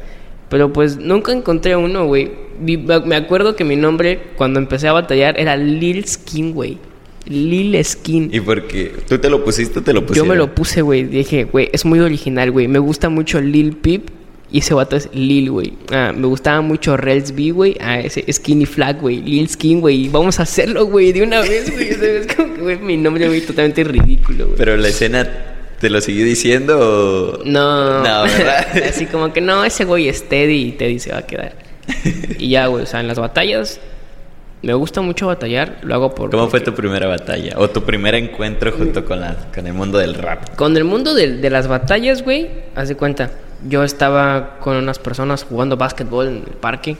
Pero pues nunca encontré uno, güey. Me acuerdo que mi nombre, cuando empecé a batallar, era Lil Skin, güey. Lil Skin.
¿Y porque tú te lo pusiste o te lo
Yo
pusieron?
me lo puse, güey. Dije, güey, es muy original, güey. Me gusta mucho Lil Peep. Y ese vato es Lil, güey. Ah, me gustaba mucho Rels B, güey. Ah, ese Skinny Flag, güey. Lil Skin, güey. Vamos a hacerlo, güey, de una vez, güey. Es como que, güey, mi nombre, güey, totalmente ridículo, güey.
Pero la escena te lo siguió diciendo o...
No.
No, ¿verdad?
Así como que no, ese güey es Teddy y Teddy se va a quedar. Y ya, güey, o sea, en las batallas. Me gusta mucho batallar. Lo hago por.
¿Cómo fue tu primera batalla? ¿O tu primer encuentro junto con, la, con el mundo del rap?
Con el mundo de, de las batallas, güey, haz de cuenta. Yo estaba con unas personas jugando básquetbol en el parque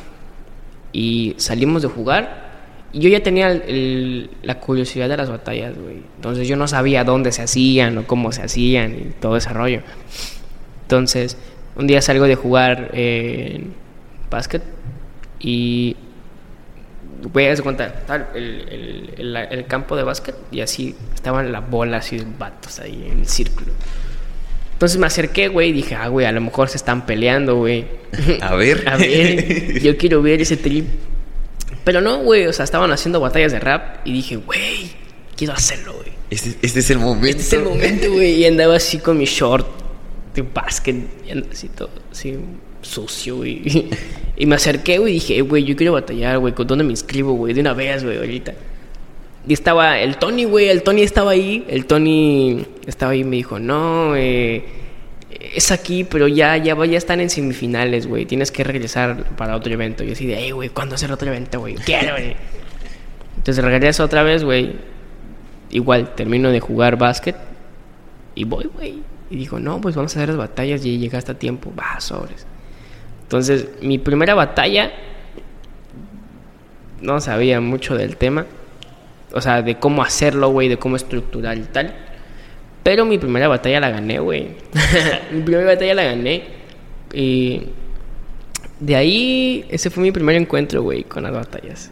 y salimos de jugar yo ya tenía el- el- la curiosidad de las batallas, güey. Entonces yo no sabía dónde se hacían o cómo se hacían y todo ese rollo. Entonces, un día salgo de jugar eh, básquet y Güey, haz cuenta, el, el- campo de básquet y así estaban las bolas así de vatos ahí en el círculo. Entonces me acerqué, güey, y dije, ah, güey, a lo mejor se están peleando, güey.
A ver.
a ver, yo quiero ver ese trip. Pero no, güey, o sea, estaban haciendo batallas de rap y dije, güey, quiero hacerlo, güey.
Este, este es el momento.
Este es el momento, güey. Y andaba así con mi short de básquet, y andaba así todo, así sucio, güey. Y me acerqué, güey, y dije, "Eh, güey, yo quiero batallar, güey. ¿Con dónde me inscribo, güey? De una vez, güey, ahorita. Y estaba el Tony, güey. El Tony estaba ahí. El Tony estaba ahí y me dijo, no, eh, es aquí, pero ya, ya, ya están en semifinales, güey. Tienes que regresar para otro evento. Y así de, hey, güey, ¿cuándo hacer otro evento, güey? Quiero, güey. Entonces regreso otra vez, güey. Igual, termino de jugar básquet. Y voy, güey. Y dijo, no, pues vamos a hacer las batallas y llegaste a tiempo. Va, sobres. Entonces, mi primera batalla. No sabía mucho del tema. O sea, de cómo hacerlo, güey, de cómo estructurar y tal. Pero mi primera batalla la gané, güey. mi primera batalla la gané. Y de ahí, ese fue mi primer encuentro, güey, con las batallas.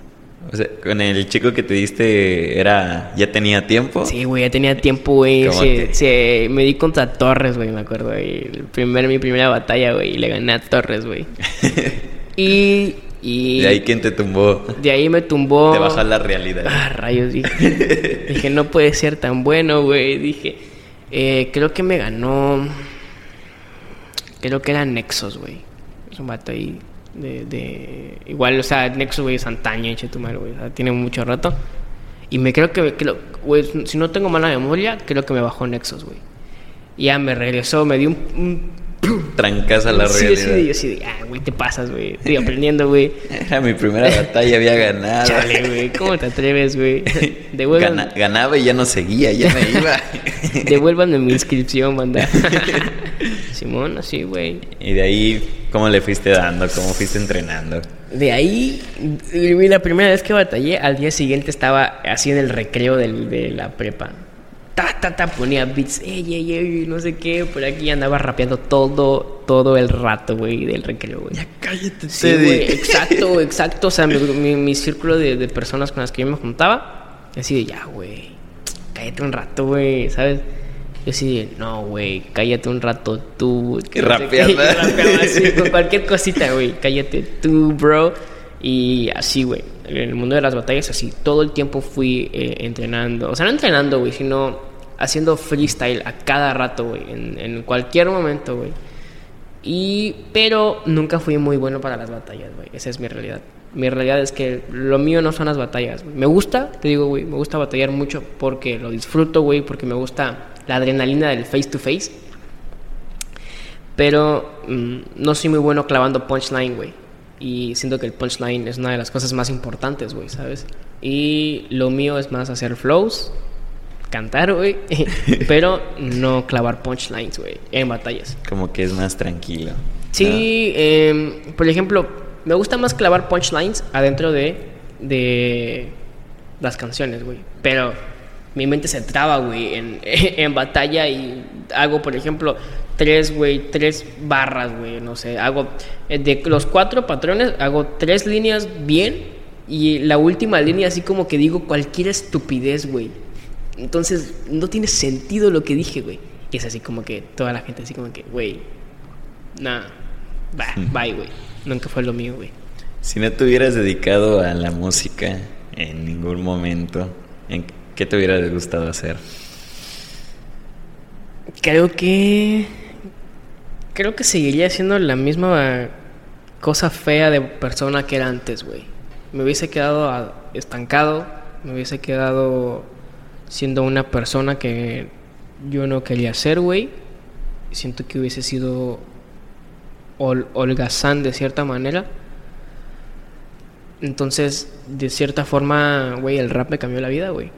O sea, con el chico que te diste, era ¿ya tenía tiempo?
Sí, güey, ya tenía tiempo, güey.
¿Cómo
Se-
te-
se- me di contra Torres, güey, me acuerdo. güey. El primer, mi primera batalla, güey, y le gané a Torres, güey. y, y
¿De ahí quién te tumbó?
de ahí me tumbó.
Te bajó a la realidad.
Ah, rayos, dije. dije, no puede ser tan bueno, güey. Dije, eh, creo que me ganó. Creo que era Nexus, güey. Es un vato ahí. De, de- Igual, o sea, Nexus, güey, es antaño, eche tu madre, güey. O sea, tiene mucho rato. Y me creo que, güey, si no tengo mala memoria, creo que me bajó Nexus, güey. Y ya me regresó, me dio un
Trancas a la
sí,
realidad.
sí, yo sí, de, ah, güey, te pasas, güey. Estoy aprendiendo, güey.
Era mi primera batalla, había ganado.
Chale, güey, ¿cómo te atreves, güey? Devuelvan,
Gana- ganaba y ya no seguía, ya me iba.
devuélvanme mi inscripción, manda. Simón, así, güey.
y de ahí, ¿cómo le fuiste dando? ¿Cómo fuiste entrenando?
De ahí, güey, la primera vez que batallé, al día siguiente estaba así en el recreo del- de la prepa. Ta, ta, ta, ponía beats, ey, ey, ey, no sé qué, por aquí andaba rapeando todo, todo el rato, güey, del recreo, güey.
cállate,
Sí, güey, exacto, exacto. O sea, mi, mi- mi círculo de, de personas con las que yo me juntaba, así de, ya, güey, cállate un rato, güey, ¿sabes? Yo así de, no, güey, cállate un rato tú. que
Y
no sé qué".
rapeando.
Así, con cualquier cosita, güey, cállate tú, bro. Y así, güey, en el mundo de las batallas, así, todo el tiempo fui eh, entrenando. O sea, no entrenando, güey, sino haciendo freestyle a cada rato, güey, en, en cualquier momento, güey. Y, pero nunca fui muy bueno para las batallas, güey. Esa es mi realidad. Mi realidad es que lo mío no son las batallas. güey. Me gusta, te digo, güey, me gusta batallar mucho porque lo disfruto, güey, porque me gusta la adrenalina del face to face. Pero mm, no soy muy bueno clavando punchline, güey. Y siento que el punchline es una de las cosas más importantes, güey, ¿sabes? Y lo mío es más hacer flows, cantar, güey, pero no clavar punchlines, güey, en batallas.
Como que es más tranquilo.
Sí, em, por ejemplo, me gusta más clavar punchlines adentro de, de las canciones, güey. Pero mi mente se traba, güey, en, en batalla y hago, por ejemplo, tres, güey, tres barras, güey, no sé. Hago, eh, de los cuatro patrones, hago tres líneas bien y la última línea así como que digo cualquier estupidez, güey. Entonces, no tiene sentido lo que dije, güey. Y es así como que toda la gente así como que, güey, nah, bye, bye, güey. Nunca fue lo mío, güey.
Si no te hubieras dedicado a la música en ningún momento, ¿en qué te hubiera gustado hacer?
Creo que. Creo que seguiría siendo la misma cosa fea de persona que era antes, güey. Me hubiese quedado estancado, me hubiese quedado siendo una persona que yo no quería ser, güey. Siento que hubiese sido hol- holgazán de cierta manera. Entonces, de cierta forma, güey, el rap me cambió la vida, güey.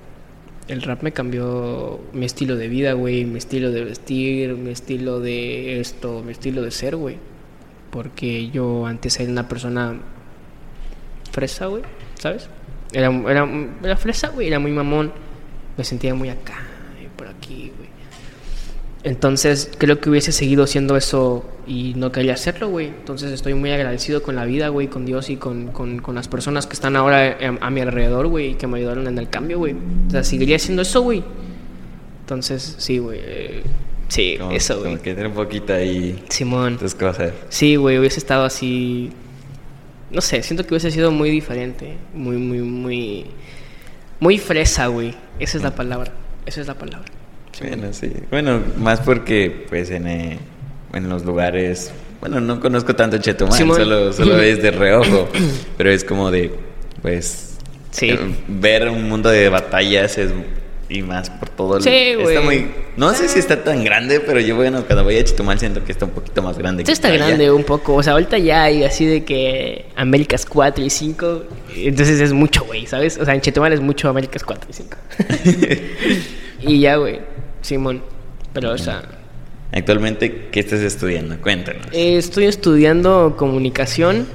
El rap me cambió mi estilo de vida, güey, mi estilo de vestir, mi estilo de esto, mi estilo de ser, güey. Porque yo antes era una persona fresa, güey, ¿sabes? Era, era, era fresa, güey, era muy mamón. Me sentía muy acá y por aquí, güey. Entonces creo que hubiese seguido haciendo eso y no quería hacerlo, güey. Entonces estoy muy agradecido con la vida, güey, con Dios y con, con, con las personas que están ahora a, a mi alrededor, güey, y que me ayudaron en el cambio, güey. O sea, seguiría haciendo eso, güey. Entonces, sí, güey. eh, Sí,
Como,
eso, güey.
como que tener un poquito ahí
Simón.
tus cosas.
Sí, güey, hubiese estado así. No sé, siento que hubiese sido muy diferente. Muy, muy, muy. Muy fresa, güey. Esa es la palabra. Esa es la palabra. Sí,
Bueno, sí. Bueno, más porque, pues, en, eh, en los lugares... Bueno, no conozco tanto Chetumal, solo, solo es de reojo. pero es como de, pues...
Sí.
eh, ver un mundo de batallas es... Y más por todo el...
Sí,
Está
güey.
muy... No sé si está tan grande, pero yo, bueno, cuando voy a Chetumal siento que está un poquito más grande.
Sí
que
está
allá.
grande un poco. O sea, ahorita ya hay así de que Américas 4 y 5. Entonces es mucho, güey, ¿sabes? O sea, en Chetumal es mucho Américas 4 y 5. y ya, güey. Simón. Pero, o sea,
Actualmente, ¿qué estás estudiando? Cuéntanos.
eh, estoy estudiando comunicación.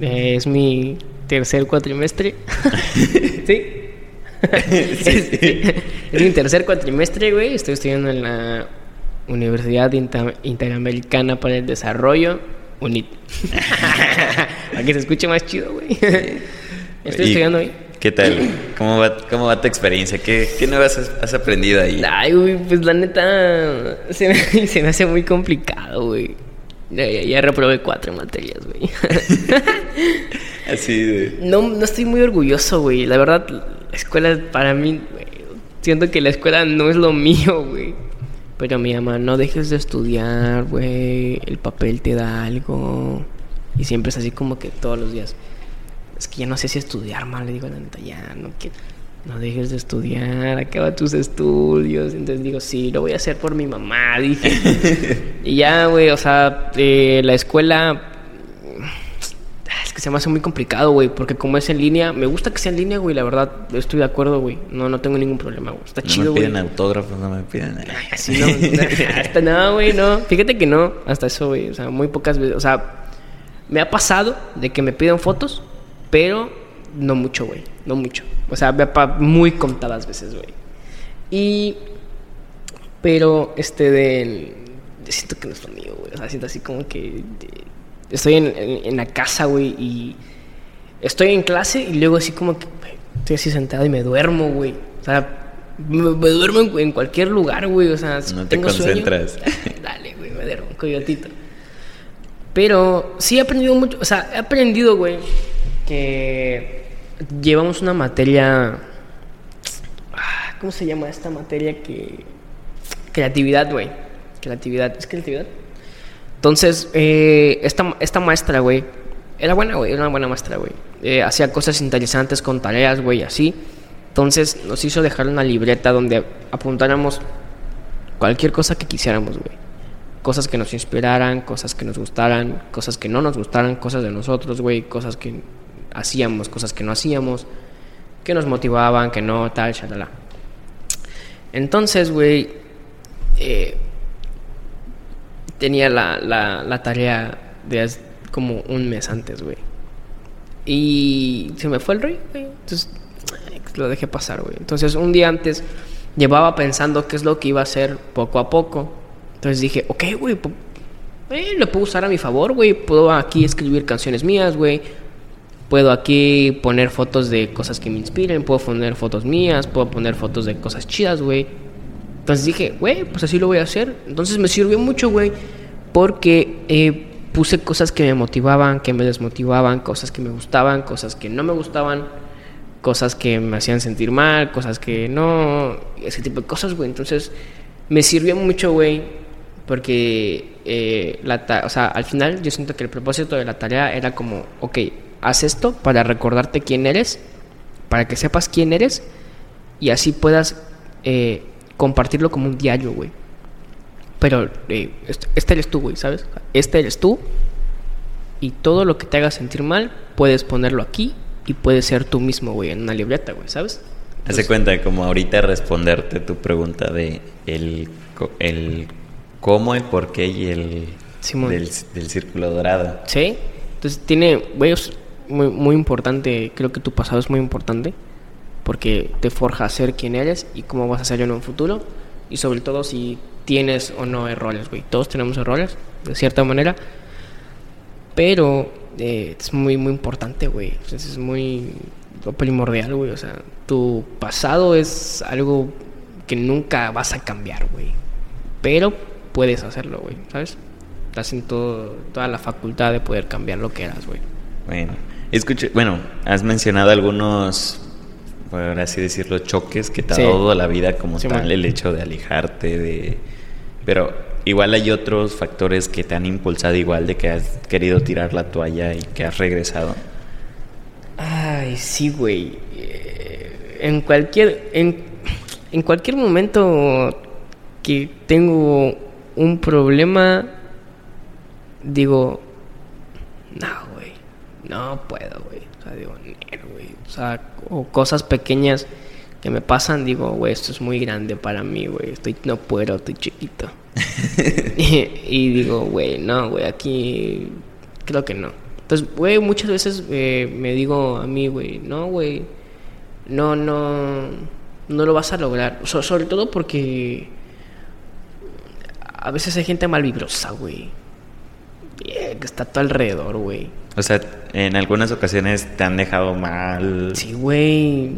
Eh, es mi tercer cuatrimestre. ¿Sí? es, es mi tercer cuatrimestre, güey. Estoy estudiando en la Universidad Inter- Interamericana para el Desarrollo, UNIT. Para que se escuche más chido, güey. Estoy
¿Y
estudiando ahí.
¿Qué tal? ¿Cómo va, cómo va tu experiencia? ¿Qué, qué nuevas has, has aprendido ahí?
Ay, güey, pues la neta se me, se me hace muy complicado, güey. Ya, ya, ya reprobé cuatro materias, güey.
Así de...
No, no estoy muy orgulloso, güey. La verdad, escuela para mí, güey, siento que la escuela no es lo mío, güey. Pero mi mamá, no dejes de estudiar, güey. El papel te da algo. Y siempre es así como que todos los días. Es que ya no sé si estudiar mal, le digo la neta, ya no quiero. No dejes de estudiar, acaba tus estudios. Entonces digo, sí, lo voy a hacer por mi mamá, dije. y ya, güey, o sea, eh, la escuela se me hace muy complicado, güey, porque como es en línea, me gusta que sea en línea, güey, la verdad, estoy de acuerdo, güey. No, no tengo ningún problema, güey. Está
No
chido,
me
güey.
piden autógrafos, no me piden...
Ay, así no, hasta no, güey, no. Fíjate que no, hasta eso, güey. O sea, muy pocas veces. O sea, me ha pasado de que me pidan fotos, pero no mucho, güey. No mucho. O sea, me ha muy contadas veces, güey. Y. Pero, este, de. Siento que no es lo mío, güey. O sea, siento así como que. de- estoy en, en- en la casa, güey, y. Estoy en clase y luego así como que. Estoy así sentado y me duermo, güey. O sea, me, me duermo en, en cualquier lugar, güey. O sea, si
No te
sueño,
concentras.
Dale, güey, me duermo, coyotito. Pero sí he aprendido mucho. O sea, he aprendido, güey, que llevamos una materia. ah, ¿Cómo se llama esta materia que. Creatividad, güey. Creatividad. ¿Es creatividad? Entonces, eh, esta, esta maestra, güey, era buena, güey, era una buena maestra, güey. Eh, hacía cosas interesantes con tareas, güey, así. Entonces nos hizo dejar una libreta donde apuntáramos cualquier cosa que quisiéramos, güey. Cosas que nos inspiraran, cosas que nos gustaran, cosas que no nos gustaran, cosas de nosotros, güey, cosas que hacíamos, cosas que no hacíamos, que nos motivaban, que no, tal, shalala. Entonces, güey, eh, tenía la, la, la tarea de hace como un mes antes, güey. Y se me fue el rey, güey. Entonces lo dejé pasar, güey. Entonces un día antes llevaba pensando qué es lo que iba a hacer poco a poco. Entonces dije, ok, güey, eh, lo puedo usar a mi favor, güey. Puedo aquí escribir canciones mías, güey. Puedo aquí poner fotos de cosas que me inspiren. Puedo poner fotos mías. Puedo poner fotos de cosas chidas, güey. Entonces dije, güey, pues así lo voy a hacer. Entonces me sirvió mucho, güey. Porque eh, puse cosas que me motivaban, que me desmotivaban, cosas que me gustaban, cosas que no me gustaban, cosas que me hacían sentir mal, cosas que no, ese tipo de cosas, güey. Entonces me sirvió mucho, güey, porque eh, o sea, al final yo siento que el propósito de la tarea era como, ok, haz esto para recordarte quién eres, para que sepas quién eres y así puedas eh, compartirlo como un diario, güey. Pero eh, este eres tú, güey, ¿sabes? Este eres tú. Y todo lo que te haga sentir mal, puedes ponerlo aquí y puedes ser tú mismo, güey, en una libreta, güey, ¿sabes?
Hace cuenta, como ahorita responderte tu pregunta de el, el cómo, el por qué y el del, del, círculo dorado.
Sí, entonces tiene, güey, es muy, muy importante, creo que tu pasado es muy importante porque te forja ser quien eres y cómo vas a ser en un futuro y sobre todo si tienes o no errores, güey. Todos tenemos errores, de cierta manera. Pero eh, es muy, muy importante, güey. es muy primordial, güey. O sea, tu pasado es algo que nunca vas a cambiar, güey. Pero puedes hacerlo, güey, ¿sabes? Estás en todo, toda la facultad de poder cambiar lo que eras, güey.
Bueno, escuche, bueno, has mencionado algunos por así decirlo, choques que te ha dado la vida como tal, el hecho de alejarte, de... Pero igual hay otros factores que te han impulsado igual de que has querido tirar la toalla y que has regresado.
Ay, sí, güey. Eh, en cualquier... En, en cualquier momento que tengo un problema, digo, no, güey, no puedo, güey. O sea, digo, güey. O sea, o cosas pequeñas que me pasan, digo, güey, esto es muy grande para mí, güey. Estoy, no puedo, estoy chiquito. y, digo, güey, no, güey, aquí creo que no. Entonces, güey, muchas veces eh, me digo a mí, güey, no, güey, no, no, no lo vas a lograr. sobre todo porque a veces hay gente malvibrosa, güey. Que está a tu alrededor, güey.
O sea, en algunas ocasiones te han dejado mal.
Sí, güey.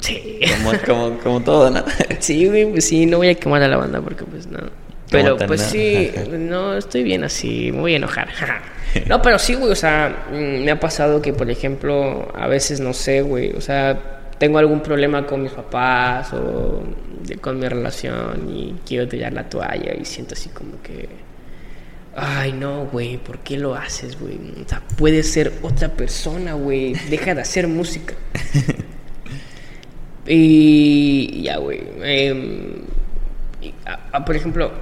Sí.
Como, como, todo, ¿no?
Sí, güey, pues sí, no voy a quemar a la banda porque pues no. Pero pues sí, no, estoy bien así, me voy a enojar. No, pero sí, güey, o sea, mm, me ha pasado que, por ejemplo, a veces no sé, güey, o sea, tengo algún problema con mis papás o con mi relación y quiero tirar la toalla y siento así como que Ay, no, güey, ¿por qué lo haces, güey? O sea, puede ser otra persona, güey. Deja de hacer música. y ya, güey. Em, por ejemplo,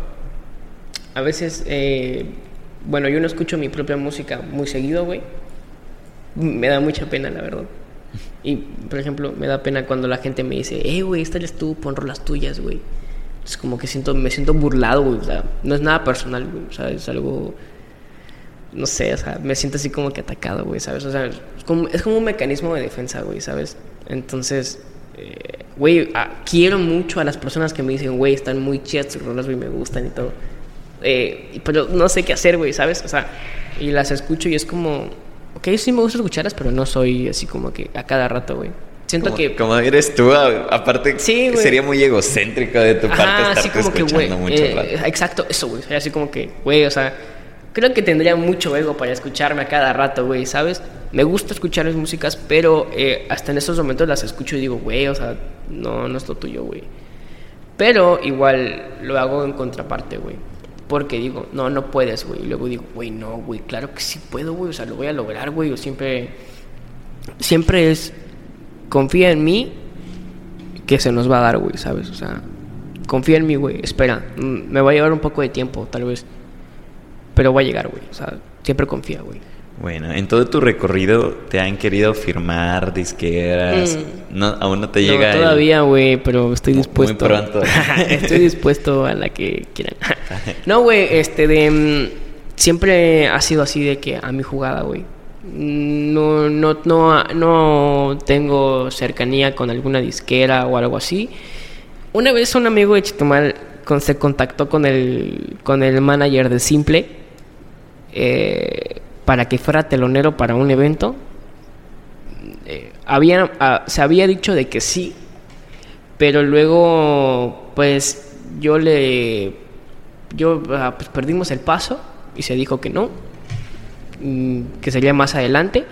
a veces, eh, bueno, yo no escucho mi propia música muy seguido, güey. Me da mucha pena, la verdad. Y, por ejemplo, me da pena cuando la gente me dice, eh, güey, esta eres tú, pon rolas tuyas, güey es como que siento, me siento burlado, güey. O sea, no es nada personal, güey. O sea, es algo. No sé, o sea, me siento así como que atacado, güey, ¿sabes? O sea, es como, es como un mecanismo de defensa, güey, ¿sabes? Entonces, eh, güey, ah, quiero mucho a las personas que me dicen, güey, están muy chidas tus rolas, güey, me gustan y todo. Eh, pero no sé qué hacer, güey, ¿sabes? O sea, y las escucho y es como, ok, sí me gusta escucharlas, pero no soy así como que a cada rato, güey. Siento
como,
que.
Como eres tú, aparte. sería muy egocéntrico de tu parte estar escuchando mucho
eh, Exacto, eso, güey. Así como que, güey, o sea. Creo que tendría mucho ego para escucharme a cada rato, güey, ¿sabes? Me gusta escuchar las músicas, pero eh, hasta en esos momentos las escucho y digo, güey, o sea, no, no es lo tuyo, güey. Pero igual lo hago en contraparte, güey. Porque digo, no, no puedes, güey. Y luego digo, güey, no, güey, claro que sí puedo, güey. O sea, lo voy a lograr, güey. Yo siempre, siempre es, confía en mí que se nos va a dar, güey, ¿sabes? O sea, confía en mí, güey. Espera, mm, me va a llevar un poco de tiempo, tal vez. Pero va a llegar, güey. O sea, siempre confía, güey.
Bueno, en todo tu recorrido te han querido firmar disqueras.
Mm.
No, aún no te llega.
No, todavía, güey, pero estoy
Muy
dispuesto.
pronto.
estoy dispuesto a la que quieran. no, güey, este de mm, siempre ha sido así de que a mi jugada, güey. No, no, no, no tengo cercanía con alguna disquera o algo así. Una vez un amigo de Chitumal se contactó con el, con el manager de Simple eh, para que fuera telonero para un evento. Eh, había, ah, se había dicho de que sí, pero luego pues yo le yo ah, pues perdimos el paso y se dijo que no que sería más adelante.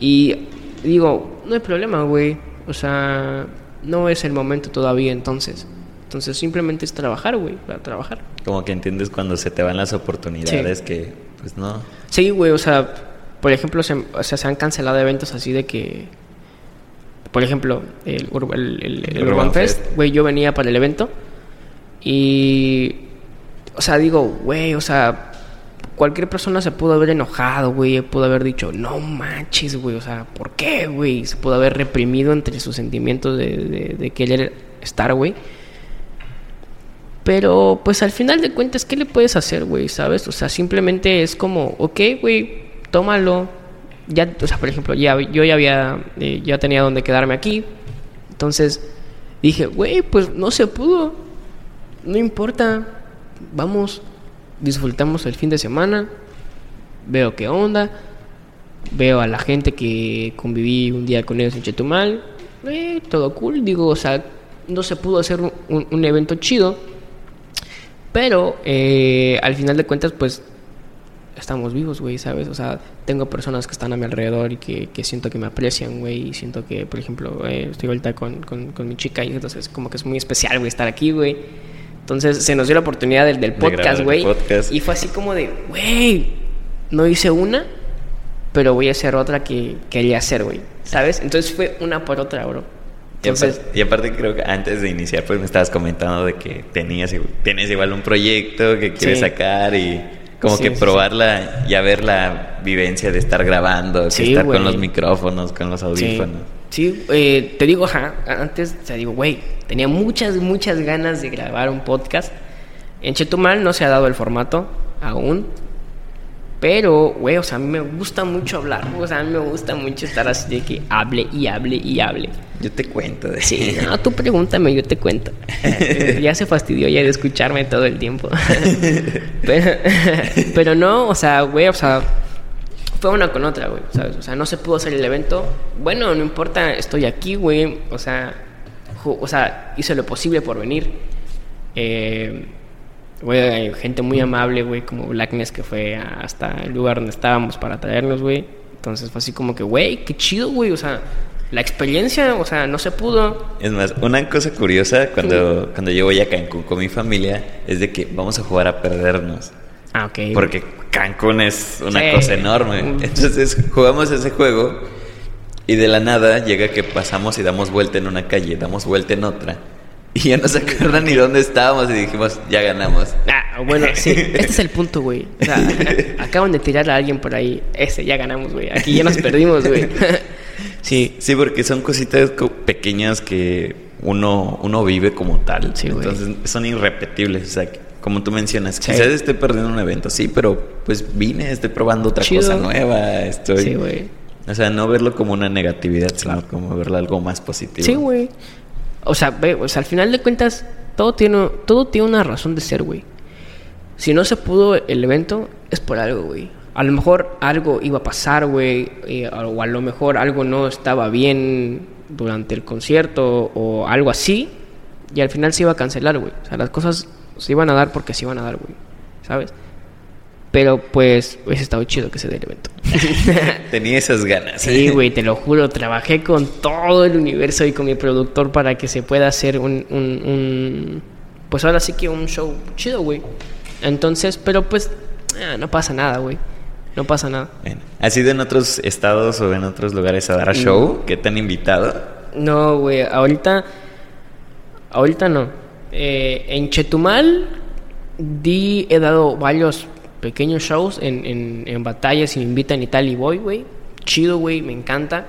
Y digo no hay problema güey. O sea no es el momento todavía entonces. Entonces simplemente es trabajar güey para trabajar.
Como que entiendes cuando se te van las oportunidades que, pues no.
Sí, güey, o sea, por ejemplo, se, o sea, se han cancelado eventos así de que, por ejemplo, el, Ur- el, el- el
Urban
Urban Fest. güey, yo venía para el evento y, o sea, digo, güey, o sea, cualquier persona se pudo haber enojado, güey, pudo haber dicho, no manches, güey, o sea, ¿por qué, güey? Se pudo haber reprimido entre sus sentimientos de, de, de querer estar, güey. Pero, pues al final de cuentas, ¿qué le puedes hacer, güey? ¿Sabes? O sea, simplemente es como, ok, güey, tómalo. Ya, o sea, por ejemplo, ya, yo ya había, eh, ya tenía donde quedarme aquí. Entonces dije, güey, pues no se pudo. No importa. Vamos, disfrutamos el fin de semana. Veo qué onda. Veo a la gente que conviví un día con ellos en Chetumal. Eh, todo cool. Digo, o sea, no se pudo hacer un- un- evento chido. Pero eh, al final de cuentas, pues estamos vivos, güey, ¿sabes? O sea, tengo personas que están a mi alrededor y que, que siento que me aprecian, güey. Y siento que, por ejemplo, eh, estoy ahorita con, con, con mi chica y entonces como que es muy especial, güey, estar aquí, güey. Entonces se nos dio la oportunidad del, del podcast, güey. Y fue así como de, güey, no hice una, pero voy a hacer otra que quería hacer, güey. ¿Sabes? Entonces fue una por otra, bro.
Y
Entonces,
aparte, y aparte creo que antes de iniciar pues me estabas comentando de que tenías tienes igual un proyecto que quieres
Sí.
sacar y como
Sí,
que
sí,
probarla ya ver la vivencia de estar grabando, estar con los micrófonos, con los
Sí,
audífonos.
Sí eh, te digo, ajá, antes te digo, güey, tenía muchas, muchas ganas de grabar un podcast. En Chetumal no se ha dado el formato aún, pero, güey, o sea, a mí me gusta mucho hablar, o sea, a mí me gusta mucho estar así de que hable y hable y hable.
Yo te cuento de
Sí, no, tú pregúntame, yo te cuento. Ya se fastidió ya de escucharme todo el tiempo. pero, pero no, o sea, güey, o sea, fue una con otra, güey, ¿sabes? O sea, no se pudo hacer el evento. Bueno, no importa, estoy aquí, güey. O sea, o sea, hice lo posible por venir. Eh, güey, hay gente muy amable, güey, como Blackness, que fue hasta el lugar donde estábamos para traernos, güey. Entonces fue así como que, güey, qué chido, güey. O sea, la experiencia, o sea, no se pudo.
Es más, una cosa curiosa cuando, cuando yo voy a Cancún con mi familia es de que vamos a jugar a perdernos.
Ah, ok.
Porque Cancún es una
Sí.
cosa enorme.
Mm.
Entonces jugamos ese juego y de la nada llega que pasamos y damos vuelta en una calle, damos vuelta en otra. Y ya no se acuerdan ni dónde estábamos y dijimos, ya ganamos.
Ah, bueno, sí, este es el punto, güey. O sea, acaban de tirar a alguien por ahí. Ese, ya ganamos, güey. Aquí ya nos perdimos, güey. sí,
Sí, porque son cositas co- pequeñas que uno, uno vive como tal.
Sí, güey.
Entonces son irrepetibles. O sea, como tú mencionas,
Sí.
quizás esté perdiendo un evento, sí, pero pues vine, estoy probando otra
Chido.
cosa nueva. Estoy.
sí, güey.
O sea, no verlo como una negatividad, sino como verlo algo más positivo.
Sí, güey. O sea, ve, o sea, al final de cuentas, todo tiene, todo tiene una razón de ser, güey. Si no se pudo el evento, es por algo, güey. A lo mejor algo iba a pasar, güey. eh, o a lo mejor algo no estaba bien durante el concierto o algo así. Y al final se iba a cancelar, güey. O sea, las cosas se iban a dar porque se iban a dar, güey. ¿Sabes? Pero pues hubiese estado chido que se dé el evento.
Tenía esas ganas.
Sí, güey, te lo juro. Trabajé con todo el universo y con mi productor para que se pueda hacer un. un- un- pues ahora sí que un show chido, güey. Entonces, pero pues, ah, no pasa nada, güey. No pasa nada.
Bueno, ¿Has ido en otros estados o en otros lugares a dar
Mm.
show que te han invitado?
No, güey, ahorita. Ahorita no. Eh, en Chetumal di, he dado varios pequeños shows en, en, en batallas y me invitan y tal y voy, güey. Chido, güey, me encanta.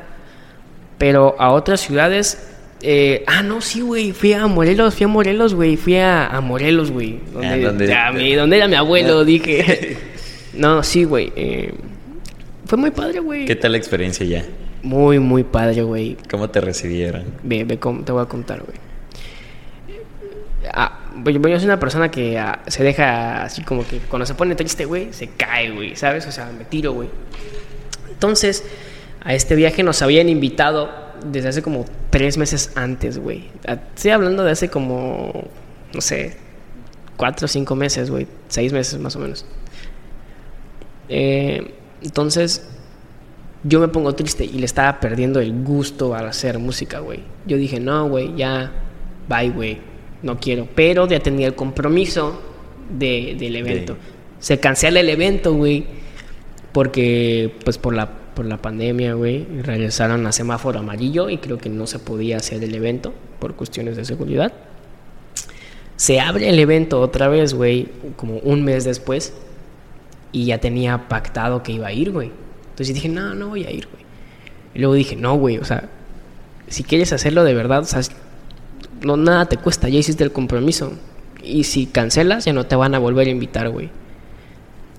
Pero a otras ciudades. eh, ah, no, sí, güey. Fui a Morelos, fui a Morelos, güey. Fui a, a Morelos, güey. Donde,
Ah, ¿dónde?
ya, mi- donde era mi abuelo, dije. no, sí, güey. eh, fue muy padre, güey.
¿Qué tal la experiencia ya?
Muy, muy padre, güey.
¿Cómo te recibieron?
Ve, te voy a contar, güey. Yo soy una persona que se deja así como que cuando se pone triste, güey, se cae, güey, ¿sabes? O sea, me tiro, güey. Entonces, a este viaje nos habían invitado desde hace como tres meses antes, güey. Estoy hablando de hace como, no sé, cuatro o cinco meses, güey. Seis meses más o menos. Eh, entonces, yo me pongo triste y le estaba perdiendo el gusto al hacer música, güey. Yo dije, no, güey, ya, bye, güey, no quiero. Pero ya tenía el compromiso de, del evento.
De-
Se cancela el evento, güey, porque, pues, por la, por la pandemia, güey, regresaron a semáforo amarillo y creo que no se podía hacer el evento por cuestiones de seguridad. Se abre el evento otra vez, güey, como un mes después y ya tenía pactado que iba a ir, güey. Entonces dije, no, no voy a ir, güey. Y luego dije, no, güey, o sea, si quieres hacerlo de verdad, o sea, no, nada te cuesta, ya hiciste el compromiso. Y si cancelas, ya no te van a volver a invitar, güey.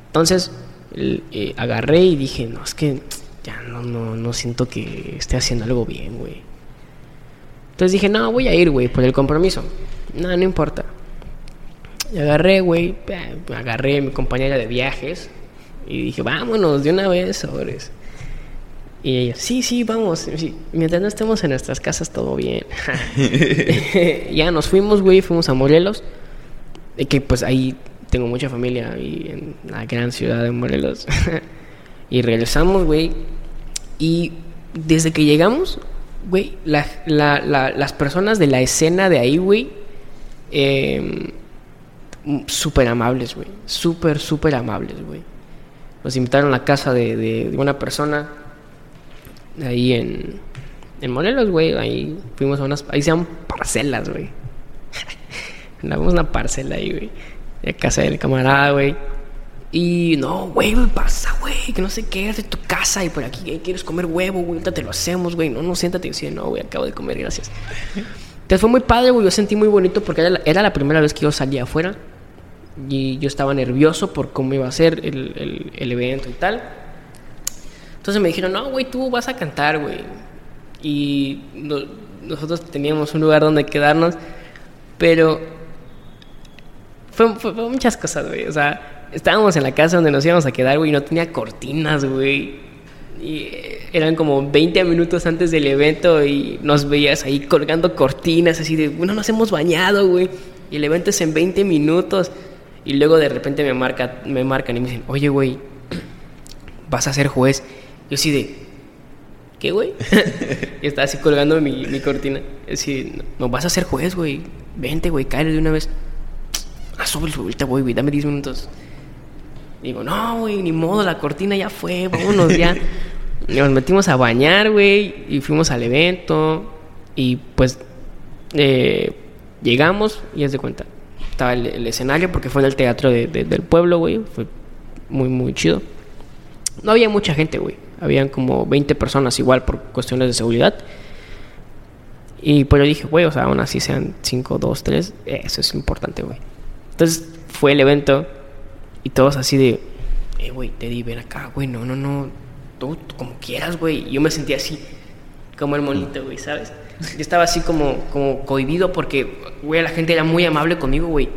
Entonces, eh, agarré y dije, no, es que ya no, no, no siento que esté haciendo algo bien, güey. Entonces dije, no, voy a ir, güey, por el compromiso. No, no importa. Y agarré, güey, eh, agarré a mi compañera de viajes y dije, vámonos de una vez, sobres. Y ella, sí, sí, vamos. sí, Mientras no estemos en nuestras casas, todo bien. ya nos fuimos, güey, fuimos a Morelos. Y que pues ahí tengo mucha familia ahí en la gran ciudad de Morelos. y regresamos, güey. Y desde que llegamos, güey, la- la- la- las personas de la escena de ahí, güey, eh, súper amables, güey. Súper, súper amables, güey. Nos invitaron a la casa de, de- de una persona ahí en, en Morelos, güey. Ahí fuimos a unas. Ahí se llaman parcelas, güey. Andamos una parcela ahí, güey. De casa del camarada, güey. Y no, güey, pasa, güey, que no sé qué, es de tu casa y por aquí eh, quieres comer huevo, güey, ahorita te lo hacemos, güey. No, no, siéntate y decía, no, güey, acabo de comer, gracias. Entonces fue muy padre, güey, yo sentí muy bonito porque era la, era la primera vez que yo salía afuera y yo estaba nervioso por cómo iba a ser el- el evento y tal. Entonces me dijeron, no, güey, tú vas a cantar, güey. Y no- nosotros teníamos un lugar donde quedarnos, pero fue muchas cosas, güey. O sea, estábamos en la casa donde nos íbamos a quedar, güey, y no tenía cortinas, güey. Y eh, eran como 20 minutos antes del evento y nos veías ahí colgando cortinas, así de, bueno, nos hemos bañado, güey. Y el evento es en 20 minutos. Y luego de repente me, marca, me marcan y me dicen, oye, güey, vas a ser juez. Yo así de, ¿qué, güey? y estaba así colgando mi, mi cortina. Así, no, vas a ser juez, güey. Vente, güey, cállate de una vez. Ah, sobre ahorita voy, güey, dame 10 minutos. Digo, no, güey, ni modo, la cortina ya fue, vámonos ya. Nos metimos a bañar, güey, y fuimos al evento. Y pues, eh, llegamos y es de cuenta. Estaba el, el escenario porque fue en el teatro de- de- del pueblo, güey. Fue muy, muy chido. No había mucha gente, güey. Habían como 20 personas igual por cuestiones de seguridad. Y pues yo dije, güey, o sea, aún así sean 5, 2, 3, eso es importante, güey. Entonces fue el evento y todos así de, eh, güey, Teddy, ven acá, güey, no, no, no, tú, como quieras, güey. Yo me sentía así, como el monito, güey, ¿sabes? Yo estaba así como, como cohibido porque, güey, la gente era muy amable conmigo, güey.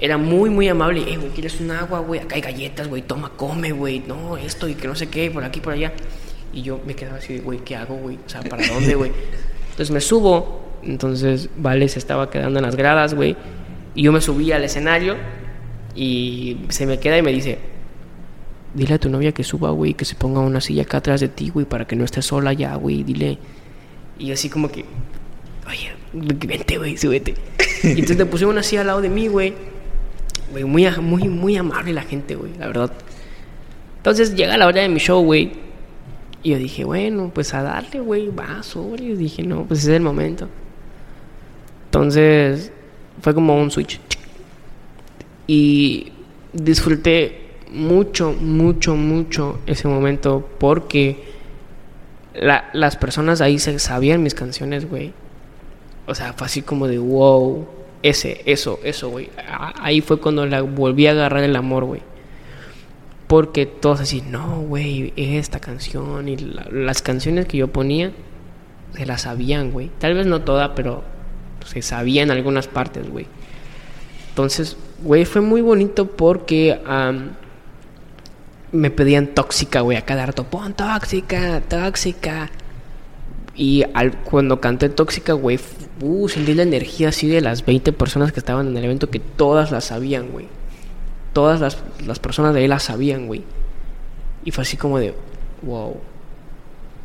Era muy, muy amable. Eh, güey, ¿quieres un agua, güey? Acá hay galletas, güey. Toma, come, güey. No, esto y que no sé qué, por aquí, por allá. Y yo me quedaba así, güey, ¿qué hago, güey? O sea, ¿para dónde, güey? Entonces me subo. Entonces, Vale se estaba quedando en las gradas, güey. Y yo me subí al escenario. Y se me queda y me dice, dile a tu novia que suba, güey, que se ponga una silla acá atrás de ti, güey, para que no estés sola ya, güey. Dile. Y así como que, oye, vente, güey, súbete. Y entonces le puse una silla al lado de mí, güey. Güey, muy, muy, muy amable la gente, güey, la verdad. Entonces llega la hora de mi show, güey. Y yo dije, bueno, pues a darle, güey, va, sobre. Y dije, no, pues es el momento. Entonces fue como un switch. Y disfruté mucho, mucho, mucho ese momento porque la- las personas ahí sabían mis canciones, güey. O sea, fue así como de wow, ese, eso, eso, güey. Ahí fue cuando la volví a agarrar el amor, güey. Porque todos así, no, güey, esta canción y la- las canciones que yo ponía se las sabían, güey. Tal vez no toda, pero se sabían algunas partes, güey. Entonces, güey, fue muy bonito porque me pedían tóxica, güey, a cada rato, pon tóxica, tóxica. Y al, cuando canté tóxica, güey, uh, sentí la energía así de las 20 personas que estaban en el evento, que todas la sabían, güey. Todas las, las personas de ahí la sabían, güey. Y fue así como de, wow.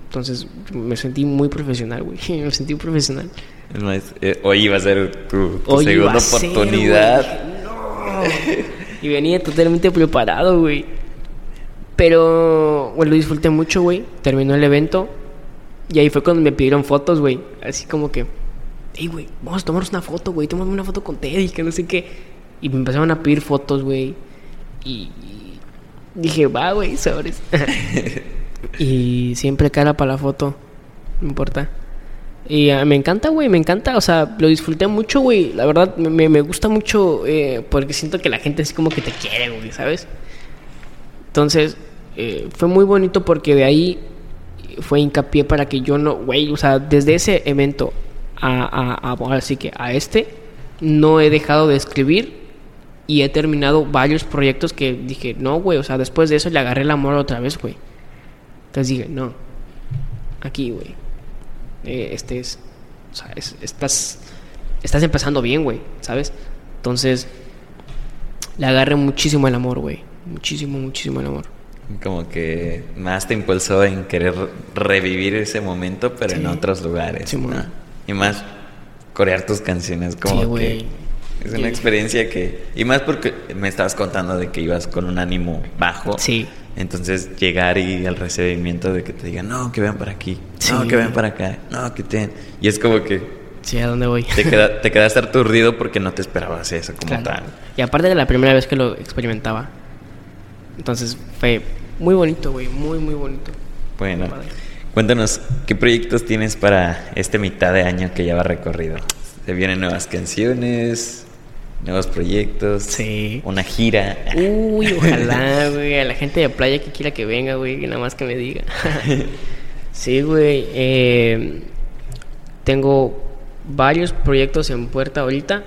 Entonces me sentí muy profesional, güey. Me sentí profesional.
Eh, hoy iba a ser tu, segunda
ser,
oportunidad.
No. Y venía totalmente preparado, güey. Pero, bueno, lo disfruté mucho, güey. Terminó el evento. Y ahí fue cuando me pidieron fotos, güey. Así como que, hey, güey, vamos a tomarnos una foto, güey. Tómame una foto con Teddy, que no sé qué. Y me empezaron a pedir fotos, güey. Y, dije, va, güey, sobres. y siempre cara para la foto. No importa. Y ah, me encanta, güey, me encanta. O sea, lo disfruté mucho, güey. La verdad, me- me, me gusta mucho eh, porque siento que la gente así como que te quiere, güey, ¿sabes? Entonces, eh, fue muy bonito porque de ahí fue hincapié para que yo no, güey, o sea, desde ese evento a, a, a- que a este, no he dejado de escribir y he terminado varios proyectos que dije, no, güey, o sea, después de eso le agarré el amor otra vez, güey. Entonces dije, no, aquí, güey, eh, este es, o sea, es- estás, estás empezando bien, güey, ¿sabes? Entonces, le agarré muchísimo el amor, güey, muchísimo, muchísimo el amor.
Como que más te impulsó en querer revivir ese momento, pero en
Sí.
otros lugares.
Sí,
¿no? Y más corear tus canciones, como
Sí,
que es una experiencia que... Y más porque me estabas contando de que ibas con un ánimo bajo.
Sí.
Entonces llegar y el recibimiento de que te digan, no, que vean para aquí, no, que vean para acá, no, que ten. Y es como que
Sí, ¿a dónde voy?
te, queda- te quedaste aturdido porque no te esperabas eso como
Claro.
tal.
Y aparte de la primera vez que lo experimentaba. Entonces fue muy bonito, güey, muy, muy bonito.
Bueno, cuéntanos, ¿qué proyectos tienes para este mitad de año que ya va recorrido? ¿Se vienen nuevas canciones? ¿Nuevos proyectos?
Sí.
¿Una gira?
Uy, ojalá, güey, a la gente de playa que quiera que venga, güey, que nada más que me diga. sí, güey, eh, tengo varios proyectos en puerta ahorita.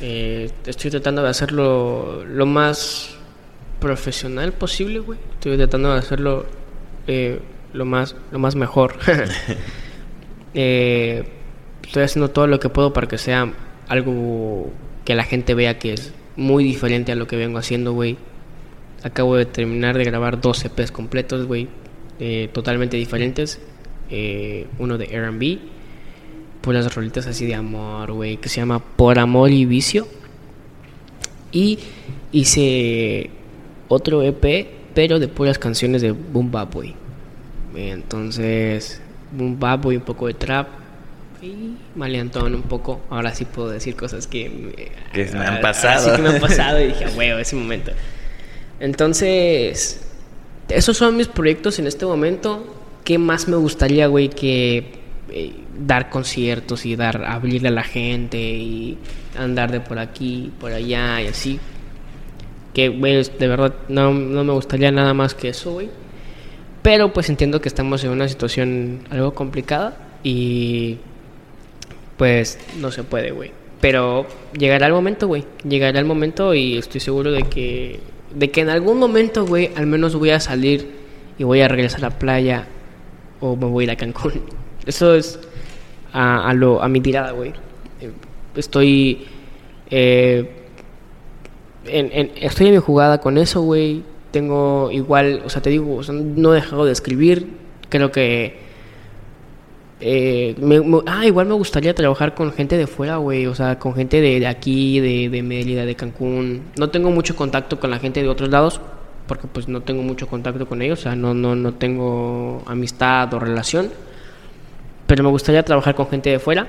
Eh, estoy tratando de hacerlo lo más profesional posible, güey. Estoy tratando de hacerlo eh, lo más lo más mejor. Eh, estoy haciendo todo lo que puedo para que sea algo que la gente vea que es muy diferente a lo que vengo haciendo, güey. Acabo de terminar de grabar dos EPs completos, güey. eh, totalmente diferentes. Uno de R&B. Puras rolitas así de amor, güey. Que se llama Por Amor y Vicio. Y hice otro EP, pero de puras canciones de Boom Bap, güey. Entonces, Boom Bap, güey, un poco de trap. Y maleantón un poco. Ahora sí puedo decir cosas que me,
Que me han
ah,
pasado.
Sí que me han pasado y dije, güey, ese momento. Entonces, esos son mis proyectos en este momento. ¿Qué más me gustaría, güey, que eh, dar conciertos y dar abrirle a la gente y andar de por aquí, por allá y así? Que, güey, de verdad no, no me gustaría nada más que eso, güey. Pero pues entiendo que estamos en una situación algo complicada y pues no se puede, güey. Pero llegará el momento, güey. Llegará el momento y estoy seguro de que de que en algún momento, güey, al menos voy a salir y voy a regresar a la playa o me voy a ir a Cancún. Eso es a, a lo a mi tirada, güey. Estoy eh, estoy en mi jugada con eso, güey. Tengo igual, o sea, te digo, o sea, no he dejado de escribir. Creo que Eh, me- ah, igual me gustaría trabajar con gente de fuera, güey. O sea, con gente de, de aquí, de, de Mérida, de Cancún. No tengo mucho contacto con la gente de otros lados, porque pues no tengo mucho contacto con ellos. O sea, no, no, no tengo amistad o relación. Pero me gustaría trabajar con gente de fuera.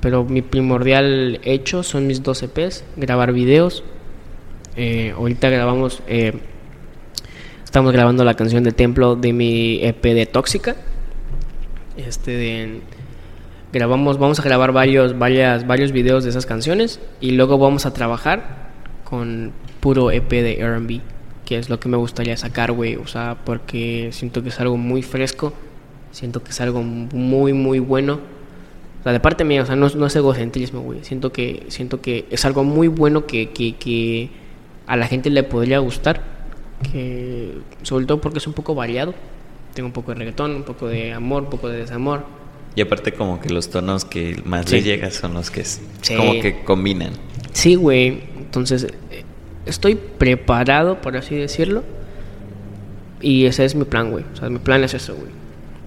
Pero mi primordial hecho son mis dos EPs, grabar videos. Eh, ahorita grabamos, eh, estamos grabando la canción de Templo de mi EP de Tóxica. Este de- grabamos, vamos a grabar varios, varias, varios videos de esas canciones y luego vamos a trabajar con puro EP de R&B, que es lo que me gustaría sacar, güey, o sea, porque siento que es algo muy fresco, siento que es algo muy, muy bueno. O sea, de parte mía, o sea, no, no es egocentrismo, güey. Siento que, siento que es algo muy bueno que, que, que a la gente le podría gustar. Que, sobre todo porque es un poco variado. Tengo un poco de reggaetón, un poco de amor, un poco de desamor.
Y aparte como que los tonos que más
Sí.
le llegan son los que es-
Sí.
como que combinan.
Sí, güey. Entonces, eh, estoy preparado, por así decirlo. Y ese es mi plan, güey. O sea, mi plan es eso, güey.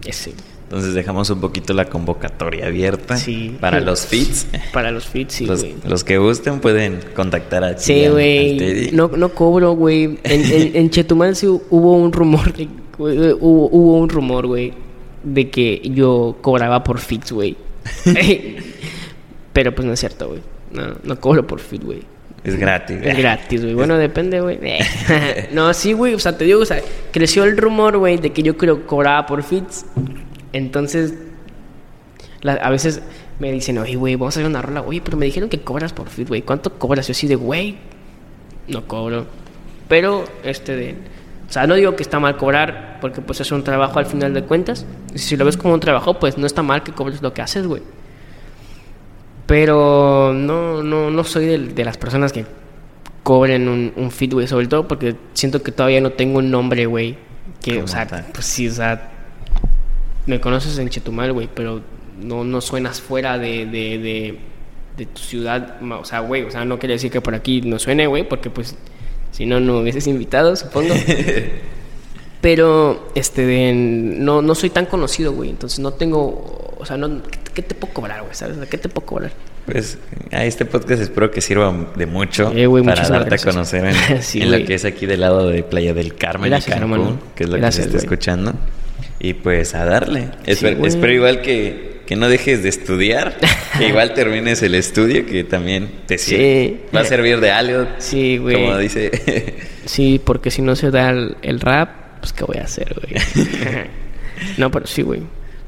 Ese.
Entonces dejamos un poquito la convocatoria abierta
Sí.
para los feeds.
Para los feeds, sí,
los,
güey.
los que gusten pueden contactar a
Sí, güey. No, no cobro, güey. En, en, en Chetumal sí hubo un rumor, hubo un rumor, güey, de que yo cobraba por fits, güey. Pero pues no es cierto, güey. No, no cobro por fit, güey.
Es gratis.
Es gratis, güey. Bueno, depende, güey. no, sí, güey. O sea, te digo, o sea, creció el rumor, güey, de que yo creo cobraba por fits. Entonces, la- a veces me dicen, oye, güey, vamos a hacer una rola. Oye, pero me dijeron que cobras por fit, güey. ¿Cuánto cobras? Yo así de, güey, no cobro. Pero, este de... O sea, no digo que está mal cobrar, porque pues es un trabajo al final de cuentas. Y si lo ves como un trabajo, pues no está mal que cobres lo que haces, güey. Pero no, no, no soy de, de las personas que cobren un, un feed, güey. Sobre todo porque siento que todavía no tengo un nombre, güey. Que, o sea,
tal.
pues sí, o sea, me conoces en Chetumal, güey, pero no, no suenas fuera de, de, de, de tu ciudad. O sea, güey, o sea, no quiere decir que por aquí no suene, güey, porque pues si no, no me hubieses invitado, supongo. Pero, este, no, no soy tan conocido, güey. Entonces no tengo, o sea, no, ¿qué, qué te puedo cobrar, güey? ¿Sabes? ¿Qué te puedo cobrar?
Pues a este podcast espero que sirva de mucho
Eh,
para darte
gracias.
a conocer en,
Sí,
en lo que es aquí del lado de Playa del Carmen
Gracias,
y Cancún,
hermano.
que es lo
Gracias,
que se está escuchando. Y pues a darle.
Sí,
Esper-
güey.
espero igual que, que no dejes de estudiar, que igual termines el estudio, que también te
Sí.
Va a servir de algo.
Sí, güey.
Como dice.
Sí, porque si no se da el, el rap, pues ¿qué voy a hacer, güey? no, pero sí, güey.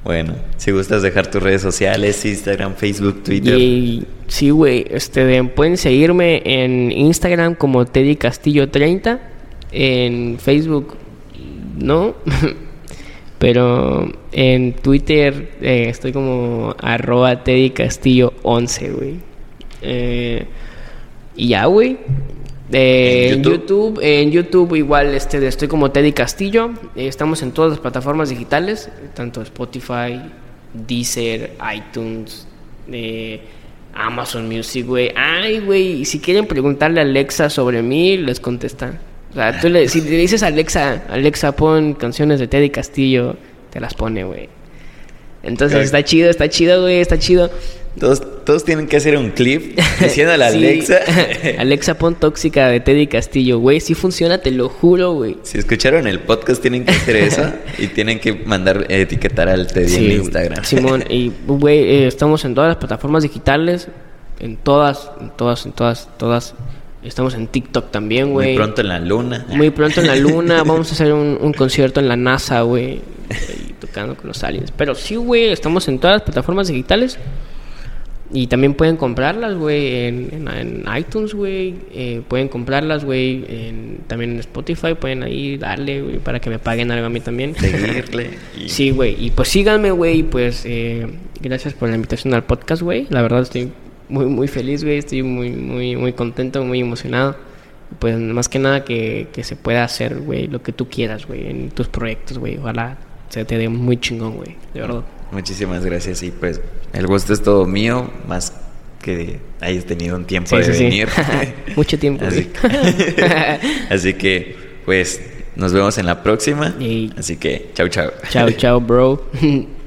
bueno, si gustas dejar tus redes sociales, Instagram, Facebook, Twitter.
Y sí, güey, este, de- pueden seguirme en Instagram como Teddy Castillo 30, en Facebook no, pero en Twitter eh, estoy como arroba Teddy Castillo 11, güey. Eh, y ya, güey. Eh,
¿En YouTube?
YouTube, en YouTube igual este, estoy como Teddy Castillo. Eh, estamos en todas las plataformas digitales, tanto Spotify, Deezer, iTunes, Amazon Music, güey. Ay, güey, si quieren preguntarle a Alexa sobre mí, les contesta. O sea, tú le, si le dices a Alexa, Alexa, pon canciones de Teddy Castillo, te las pone, güey. Entonces
Claro.
está chido, está chido, güey, está chido.
Todos, todos tienen que hacer un clip diciendo a la. Alexa.
Alexa, pon tóxica de Teddy Castillo, güey. Sí funciona, te lo juro, güey.
Si escucharon el podcast, tienen que hacer eso y tienen que mandar eh, etiquetar al Teddy
Sí,
en Instagram.
Simón, y güey, eh, estamos en todas las plataformas digitales, en todas, en todas, en todas, todas. Estamos en TikTok también,
Muy
güey.
pronto en la luna.
Muy pronto en la luna, vamos a hacer un, un concierto en la NASA, güey. Tocando con los aliens. Pero sí, güey, estamos en todas las plataformas digitales. Y también pueden comprarlas, güey, en, en- en iTunes, güey. Eh, pueden comprarlas, güey, en- también en Spotify. Pueden ahí darle, güey, para que me paguen algo a mí también.
Seguirle. y-
Sí, güey. Y pues síganme, güey. Y pues eh, gracias por la invitación al podcast, güey. La verdad estoy muy, muy feliz, güey. Estoy muy, muy, muy contento, muy emocionado. Pues más que nada que, que se pueda hacer, güey, lo que tú quieras, güey, en tus proyectos, güey. Ojalá se te dé muy chingón, güey. De verdad.
Muchísimas gracias. Y pues el gusto es todo mío, más que hayas tenido un tiempo
Sí,
de
sí, sí.
venir.
Mucho tiempo,
Así, así que, pues, nos vemos en la próxima. Así que, chau, chau.
chao, chao, bro.